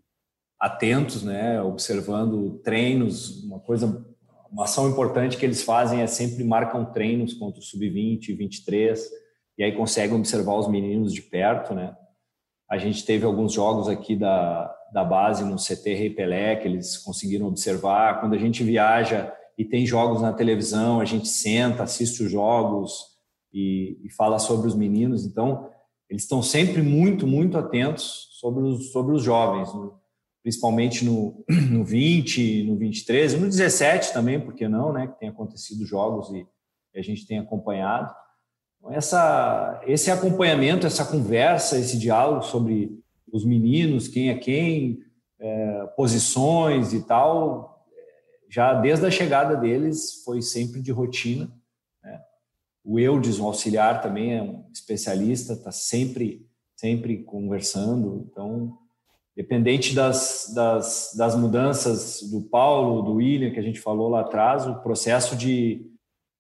atentos, né, observando treinos, uma coisa uma ação importante que eles fazem é sempre marcam treinos contra o sub-20, 23, e aí conseguem observar os meninos de perto, né? A gente teve alguns jogos aqui da, da base no CT Rei Pelé, que eles conseguiram observar. Quando a gente viaja e tem jogos na televisão, a gente senta, assiste os jogos e, e fala sobre os meninos. Então, eles estão sempre muito, muito atentos sobre os, sobre os jovens, no, principalmente no, no 20, no 23, no 17 também, porque não, né? Que tem acontecido jogos e, e a gente tem acompanhado. Então, essa, esse acompanhamento, essa conversa, esse diálogo sobre os meninos, quem é quem, é, posições e tal, já desde a chegada deles foi sempre de rotina. Né? O Eudes, um auxiliar, também é um especialista, está sempre, sempre conversando. Então, dependente das, das, das mudanças do Paulo, do William, que a gente falou lá atrás, o processo de,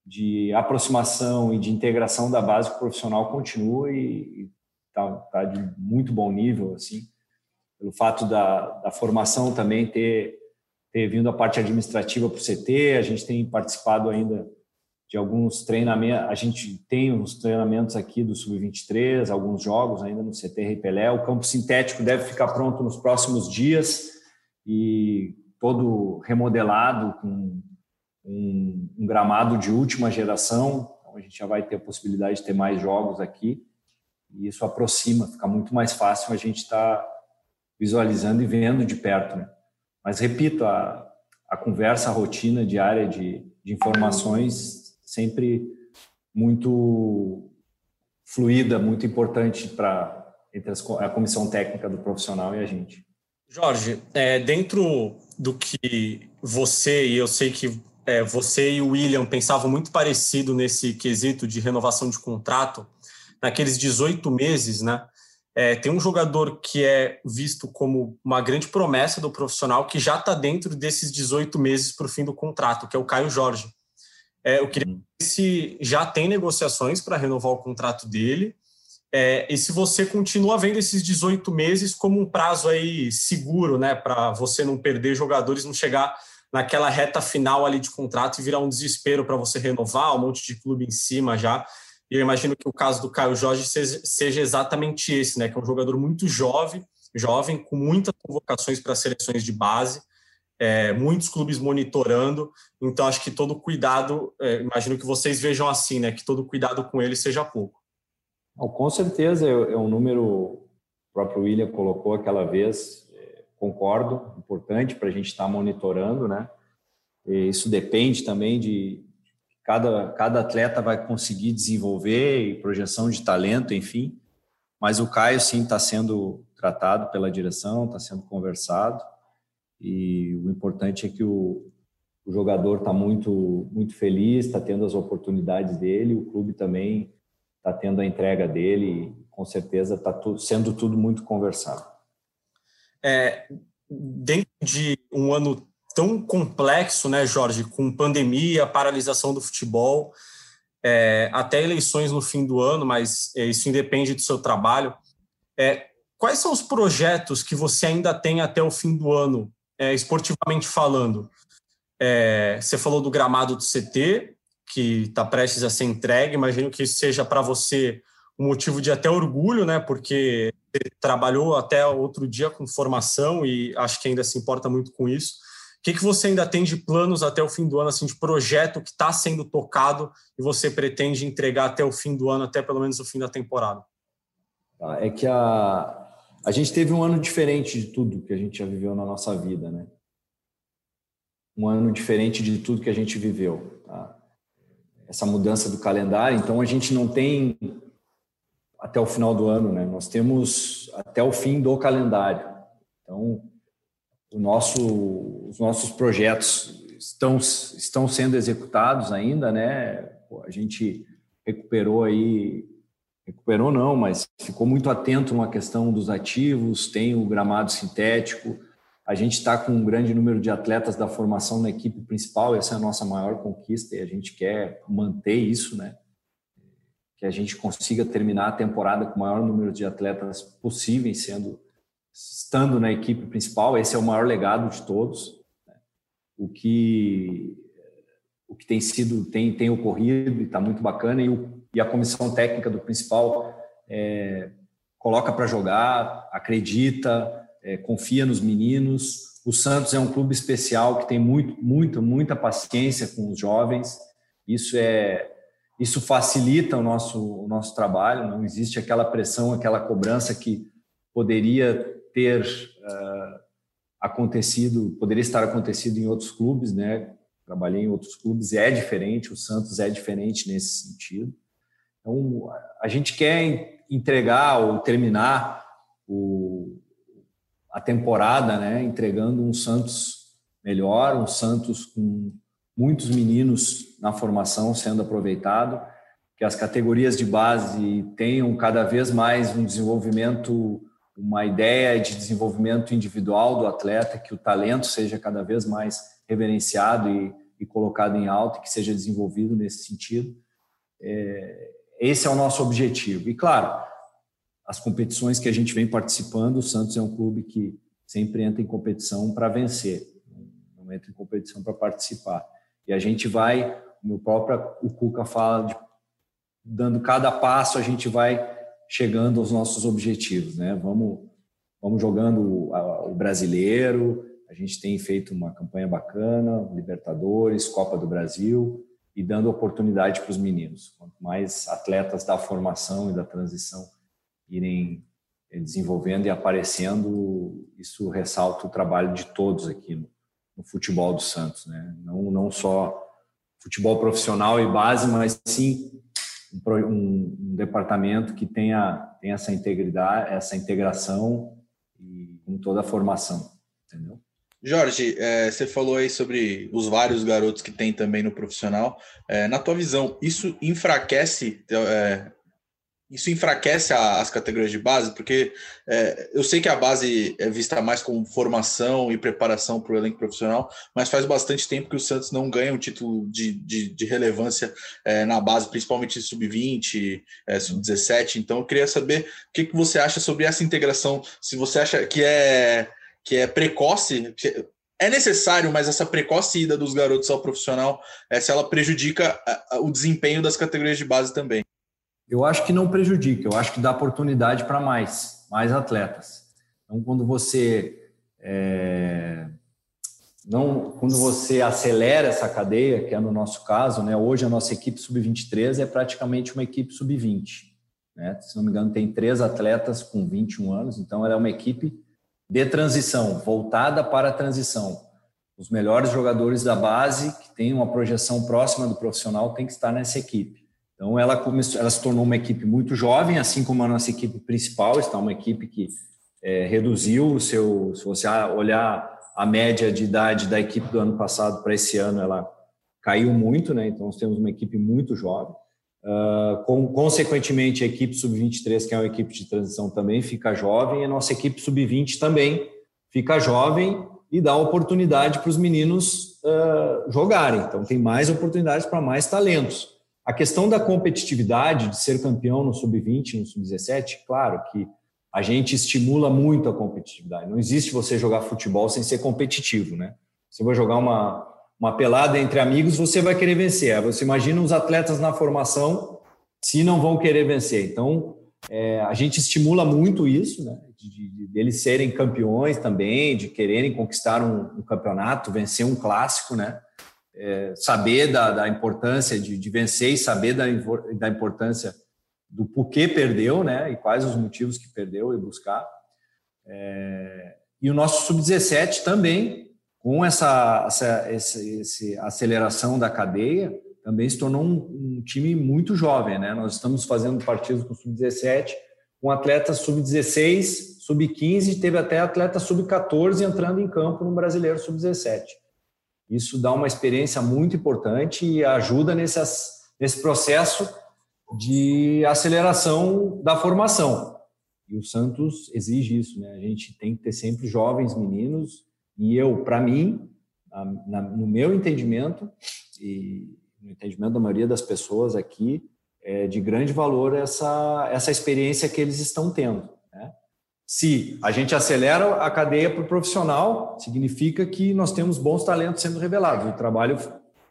de aproximação e de integração da base profissional continua e está tá de muito bom nível, assim, pelo fato da, da formação também ter, ter vindo a parte administrativa para o CT, a gente tem participado ainda de alguns treinamentos, a gente tem uns treinamentos aqui do Sub-23, alguns jogos ainda no CT Rei Pelé, o campo sintético deve ficar pronto nos próximos dias e todo remodelado com um, um gramado de última geração, então a gente já vai ter a possibilidade de ter mais jogos aqui e isso aproxima, fica muito mais fácil a gente estar tá visualizando e vendo de perto. Né? Mas repito, a, a conversa, a rotina diária de, de informações sempre muito fluida, muito importante para entre as, a comissão técnica do profissional e a gente. Jorge, é, dentro do que você e eu sei que é, você e o William pensavam muito parecido nesse quesito de renovação de contrato, naqueles 18 meses, né? É, tem um jogador que é visto como uma grande promessa do profissional que já está dentro desses 18 meses para o fim do contrato, que é o Caio Jorge. É, eu queria uhum. saber se já tem negociações para renovar o contrato dele é, e se você continua vendo esses 18 meses como um prazo aí seguro, né, para você não perder jogadores, não chegar naquela reta final ali de contrato e virar um desespero para você renovar, um monte de clube em cima já. E eu imagino que o caso do Caio Jorge seja, exatamente esse, né? Que é um jogador muito jovem, jovem, com muitas convocações para seleções de base, é, muitos clubes monitorando. Então, acho que todo cuidado, é, imagino que vocês vejam assim, né? Que todo cuidado com ele seja pouco. com certeza é, é um número, o próprio William colocou aquela vez, é, concordo, importante para a gente estar tá monitorando, né? E isso depende também de, cada, cada atleta vai conseguir desenvolver e projeção de talento, enfim. Mas o Caio, sim, está sendo tratado pela direção, está sendo conversado. E o importante é que o, o jogador está muito, muito feliz, está tendo as oportunidades dele, o clube também está tendo a entrega dele com certeza está sendo tudo muito conversado. É, dentro de um ano tão complexo, né, Jorge, com pandemia, paralisação do futebol, é, até eleições no fim do ano, mas é, isso independe do seu trabalho. É, quais são os projetos que você ainda tem até o fim do ano, é, esportivamente falando? É, você falou do gramado do CT, que está prestes a ser entregue, imagino que seja para você um motivo de até orgulho, né? Porque você trabalhou até outro dia com formação e acho que ainda se importa muito com isso. O que, que você ainda tem de planos até o fim do ano, assim, de projeto que está sendo tocado e você pretende entregar até o fim do ano, até pelo menos o fim da temporada? Ah, é que a, a gente teve um ano diferente de tudo que a gente já viveu na nossa vida, né? Um ano diferente de tudo que a gente viveu. Tá? Essa mudança do calendário, então a gente não tem até o final do ano, né? Nós temos até o fim do calendário. Então, nosso, os nossos projetos estão, estão sendo executados ainda, né? A gente recuperou aí, recuperou não, mas ficou muito atento numa questão dos ativos, tem o gramado sintético, a gente está com um grande número de atletas da formação na equipe principal, essa é a nossa maior conquista e a gente quer manter isso, né? Que a gente consiga terminar a temporada com o maior número de atletas possíveis sendo estando na equipe principal, esse é o maior legado de todos. Né? O que o que tem sido tem tem ocorrido e está muito bacana e, o, e, a comissão técnica do principal é, coloca para jogar, acredita, é, confia nos meninos. O Santos é um clube especial que tem muito, muito, muita paciência com os jovens. Isso é isso facilita o nosso, o nosso trabalho. Não existe aquela pressão, aquela cobrança que poderia ter uh, acontecido, poderia estar acontecido em outros clubes, né? Trabalhei em outros clubes é diferente. O Santos é diferente nesse sentido. Então, a gente quer entregar ou terminar o, a temporada, né, entregando um Santos melhor, um Santos com muitos meninos na formação sendo aproveitado, que as categorias de base tenham cada vez mais um desenvolvimento, uma ideia de desenvolvimento individual do atleta, que o talento seja cada vez mais reverenciado e, e colocado em alta, que seja desenvolvido nesse sentido. É, esse é o nosso objetivo. E claro, as competições que a gente vem participando, o Santos é um clube que sempre entra em competição para vencer, não entra em competição para participar. E a gente vai, o próprio o Cuca fala de dando cada passo a gente vai chegando aos nossos objetivos, né? Vamos vamos jogando o brasileiro, a gente tem feito uma campanha bacana, Libertadores, Copa do Brasil e dando oportunidade para os meninos. Quanto mais atletas da formação e da transição irem eh, desenvolvendo e aparecendo, isso ressalta o trabalho de todos aqui no, no futebol do Santos, né? Não, não só futebol profissional e base, mas sim um, um, um departamento que tenha, tenha essa integridade, essa integração e com toda a formação, entendeu? Jorge, é, você falou aí sobre os vários garotos que tem também no profissional. É, na tua visão, isso enfraquece é, isso enfraquece a, as categorias de base, porque é, eu sei que a base é vista mais como formação e preparação para o elenco profissional, mas faz bastante tempo que o Santos não ganha um título de, de, de relevância é, na base, principalmente sub-20, é, sub-17. Então eu queria saber o que, que você acha sobre essa integração, se você acha que é, que é precoce. É necessário, mas essa precoce ida dos garotos ao profissional, é, se ela prejudica o desempenho das categorias de base também. Eu acho que não prejudica, eu acho que dá oportunidade para mais, mais atletas. Então, quando você é, não, quando você acelera essa cadeia, que é no nosso caso, né? Hoje a nossa equipe sub-23 é praticamente uma equipe sub-20. Né? Se não me engano, tem três atletas com 21 anos, então ela é uma equipe de transição, voltada para a transição. Os melhores jogadores da base, que têm uma projeção próxima do profissional, tem que estar nessa equipe. Então, ela, começou, ela se tornou uma equipe muito jovem, assim como a nossa equipe principal, está uma equipe que é, reduziu o seu. Se você olhar a média de idade da equipe do ano passado para esse ano, ela caiu muito, né? Então, nós temos uma equipe muito jovem. Uh, com, consequentemente, a equipe sub-23, que é uma equipe de transição, também fica jovem, e a nossa equipe sub-20 também fica jovem e dá oportunidade para os meninos uh, jogarem. Então, tem mais oportunidades para mais talentos. A questão da competitividade, de ser campeão no sub-20, no sub-17, claro que a gente estimula muito a competitividade. Não existe você jogar futebol sem ser competitivo, né? Você vai jogar uma, uma pelada entre amigos, você vai querer vencer. Você imagina os atletas na formação se não vão querer vencer. Então, é, a gente estimula muito isso, né? De, de, serem campeões também, de quererem conquistar um, um campeonato, vencer um clássico, né? é, saber da, da importância de, de, vencer e saber da, da importância do porquê perdeu, né? E quais os motivos que perdeu e buscar. É, e o nosso sub-17 também, com essa, essa, essa, aceleração da cadeia, também se tornou um, um, time muito jovem, né? Nós estamos fazendo partidos com sub-17, com atletas sub-16, sub-15, teve até atleta sub-14 entrando em campo no Brasileiro sub-17. Isso dá uma experiência muito importante e ajuda nesse, nesse processo de aceleração da formação. E o Santos exige isso, né? A gente tem que ter sempre jovens meninos e eu, para mim, no meu entendimento e no entendimento da maioria das pessoas aqui, é de grande valor essa essa experiência que eles estão tendo. Se a gente acelera a cadeia para o profissional, significa que nós temos bons talentos sendo revelados. O trabalho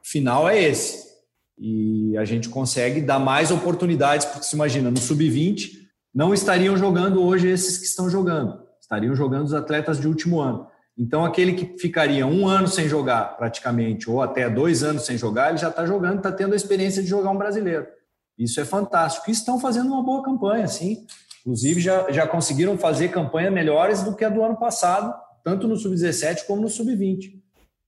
final é esse. E a gente consegue dar mais oportunidades, porque se imagina, no sub-20 não estariam jogando hoje esses que estão jogando, estariam jogando os atletas de último ano. Então, aquele que ficaria um ano sem jogar, praticamente, ou até dois anos sem jogar, ele já está jogando, está tendo a experiência de jogar um brasileiro. Isso é fantástico. E estão fazendo uma boa campanha, sim. Inclusive, já, já conseguiram fazer campanhas melhores do que a do ano passado, tanto no Sub-17 como no Sub-20,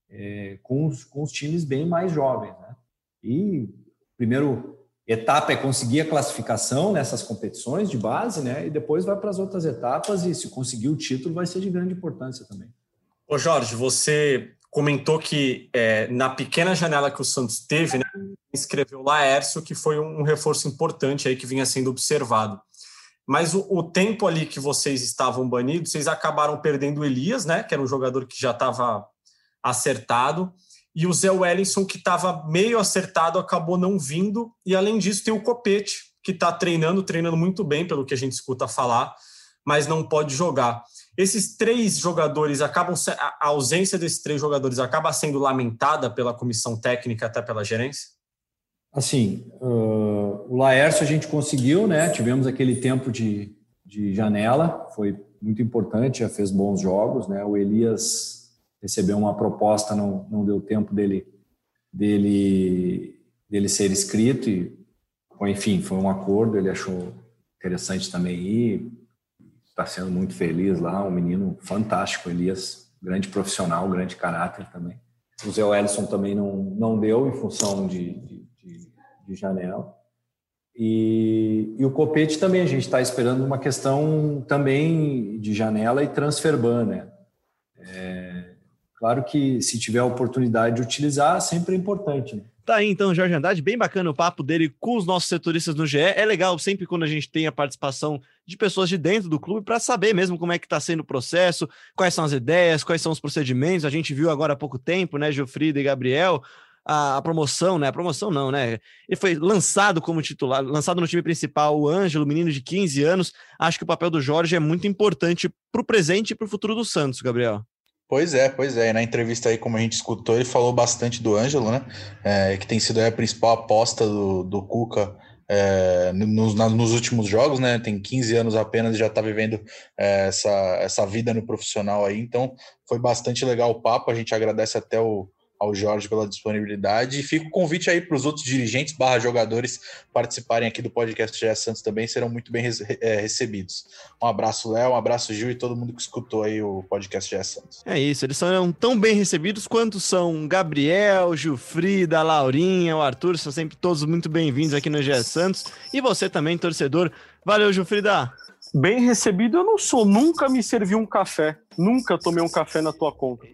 é, com, os, com os times bem mais jovens. Né? E primeiro etapa é conseguir a classificação nessas competições de base, né? E depois vai para as outras etapas e se conseguir o título vai ser de grande importância também. Ô Jorge, você comentou que é, na pequena janela que o Santos teve, né, inscreveu o Laércio, que foi um reforço importante aí que vinha sendo observado. Mas o, o, tempo ali que vocês estavam banidos, vocês acabaram perdendo o Elias, né? Que era um jogador que já estava acertado e o Zé Wellington, que estava meio acertado, acabou não vindo. E além disso, tem o Copete, que está treinando, treinando muito bem, pelo que a gente escuta falar, mas não pode jogar. Esses três jogadores acabam a ausência desses três jogadores acaba sendo lamentada pela comissão técnica até pela gerência. Assim, uh, o Laércio a gente conseguiu, né? Tivemos aquele tempo de, de janela, foi muito importante, já fez bons jogos, né? O Elias recebeu uma proposta, não, não deu tempo dele, dele, dele ser escrito e, enfim, foi um acordo, ele achou interessante também ir, está sendo muito feliz lá, um menino fantástico, Elias, grande profissional, grande caráter também. O Zé Ellison também não, não deu em função de, de, de, de janela. E, e, o Copete também, a gente está esperando uma questão também de janela e transfer ban, né? É, Claro que se tiver a oportunidade de utilizar, sempre é importante. Né? Tá aí então, Jorge Andrade, bem bacana o papo dele com os nossos setoristas no GE. É legal sempre quando a gente tem a participação de pessoas de dentro do clube para saber mesmo como é que está sendo o processo, quais são as ideias, quais são os procedimentos. A gente viu agora há pouco tempo, né, Gilfrida e Gabriel, a, a, promoção, né? A promoção não, né? Ele foi lançado como titular, lançado no time principal, o Ângelo, menino de 15 anos. Acho que o papel do Jorge é muito importante para o presente e para o futuro do Santos, Gabriel. Pois é, pois é. Na entrevista aí, como a gente escutou, ele falou bastante do Ângelo, né? É, que tem sido a principal aposta do, do Cuca é, nos, nos, últimos jogos, né? Tem 15 anos apenas e já está vivendo é, essa, essa vida no profissional aí. Então, foi bastante legal o papo. A gente agradece até o, ao Jorge pela disponibilidade. E fica o convite aí para os outros dirigentes barra jogadores participarem aqui do podcast GE Santos também, serão muito bem é, recebidos. Um abraço, Léo, um abraço, Gil, e todo mundo que escutou aí o podcast GE Santos. É isso, eles são tão bem recebidos quanto são Gabriel, Gilfrida, Laurinha, o Arthur, são sempre todos muito bem-vindos aqui no GE Santos. E você também, torcedor. Valeu, Gilfrida! Bem recebido eu não sou, nunca me servi um café, nunca tomei um café na tua conta.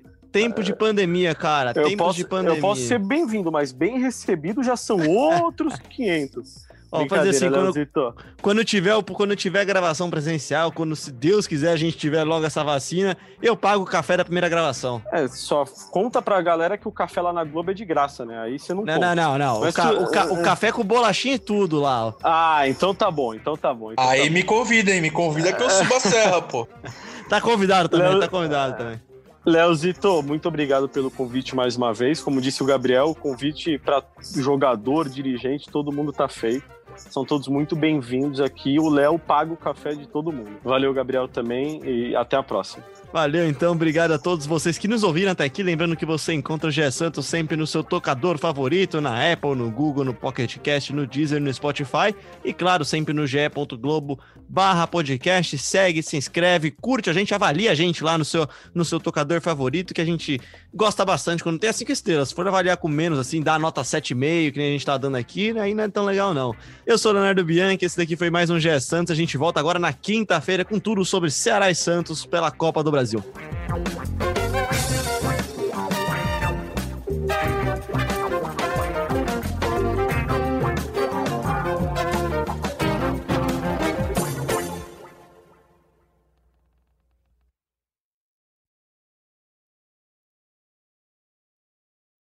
Tempo de pandemia, cara. Eu Tempo posso, de pandemia. Eu posso ser bem-vindo, mas bem recebido já são outros 500. Ó, fazer assim, quando, quando, tiver, quando tiver gravação presencial, quando, se Deus quiser, a gente tiver logo essa vacina, eu pago o café da primeira gravação. É, só conta pra galera que o café lá na Globo é de graça, né? Aí você não Não, não, não, não. O, ca, tu, o, ca, o, café com bolachinha e tudo lá, ó. Ah, então tá bom, então tá bom. Então Aí tá me convida, hein? Me convida que eu subo a serra, pô. Tá convidado também, Léo... tá convidado também. Leozito, muito obrigado pelo convite mais uma vez. Como disse o Gabriel, o convite para jogador, dirigente, todo mundo tá feito. São todos muito bem-vindos aqui. O Léo paga o café de todo mundo. Valeu, Gabriel, também, e até a próxima. Valeu, então. Obrigado a todos vocês que nos ouviram até aqui. Lembrando que você encontra o Gé Santos sempre no seu tocador favorito, na Apple, no Google, no Pocket Cast, no Deezer, no Spotify. E, claro, sempre no ge.globo barra podcast. Segue, se inscreve, curte a gente, avalia a gente lá no seu, no seu tocador favorito, que a gente gosta bastante quando tem as 5 estrelas. Se for avaliar com menos, assim, dá a nota 7,5, que nem a gente tá dando aqui, né, aí não é tão legal, não. Eu sou o Leonardo Bianchi, esse daqui foi mais um Gé Santos. A gente volta agora na quinta-feira com tudo sobre Ceará e Santos pela Copa do Brasil. Brasil.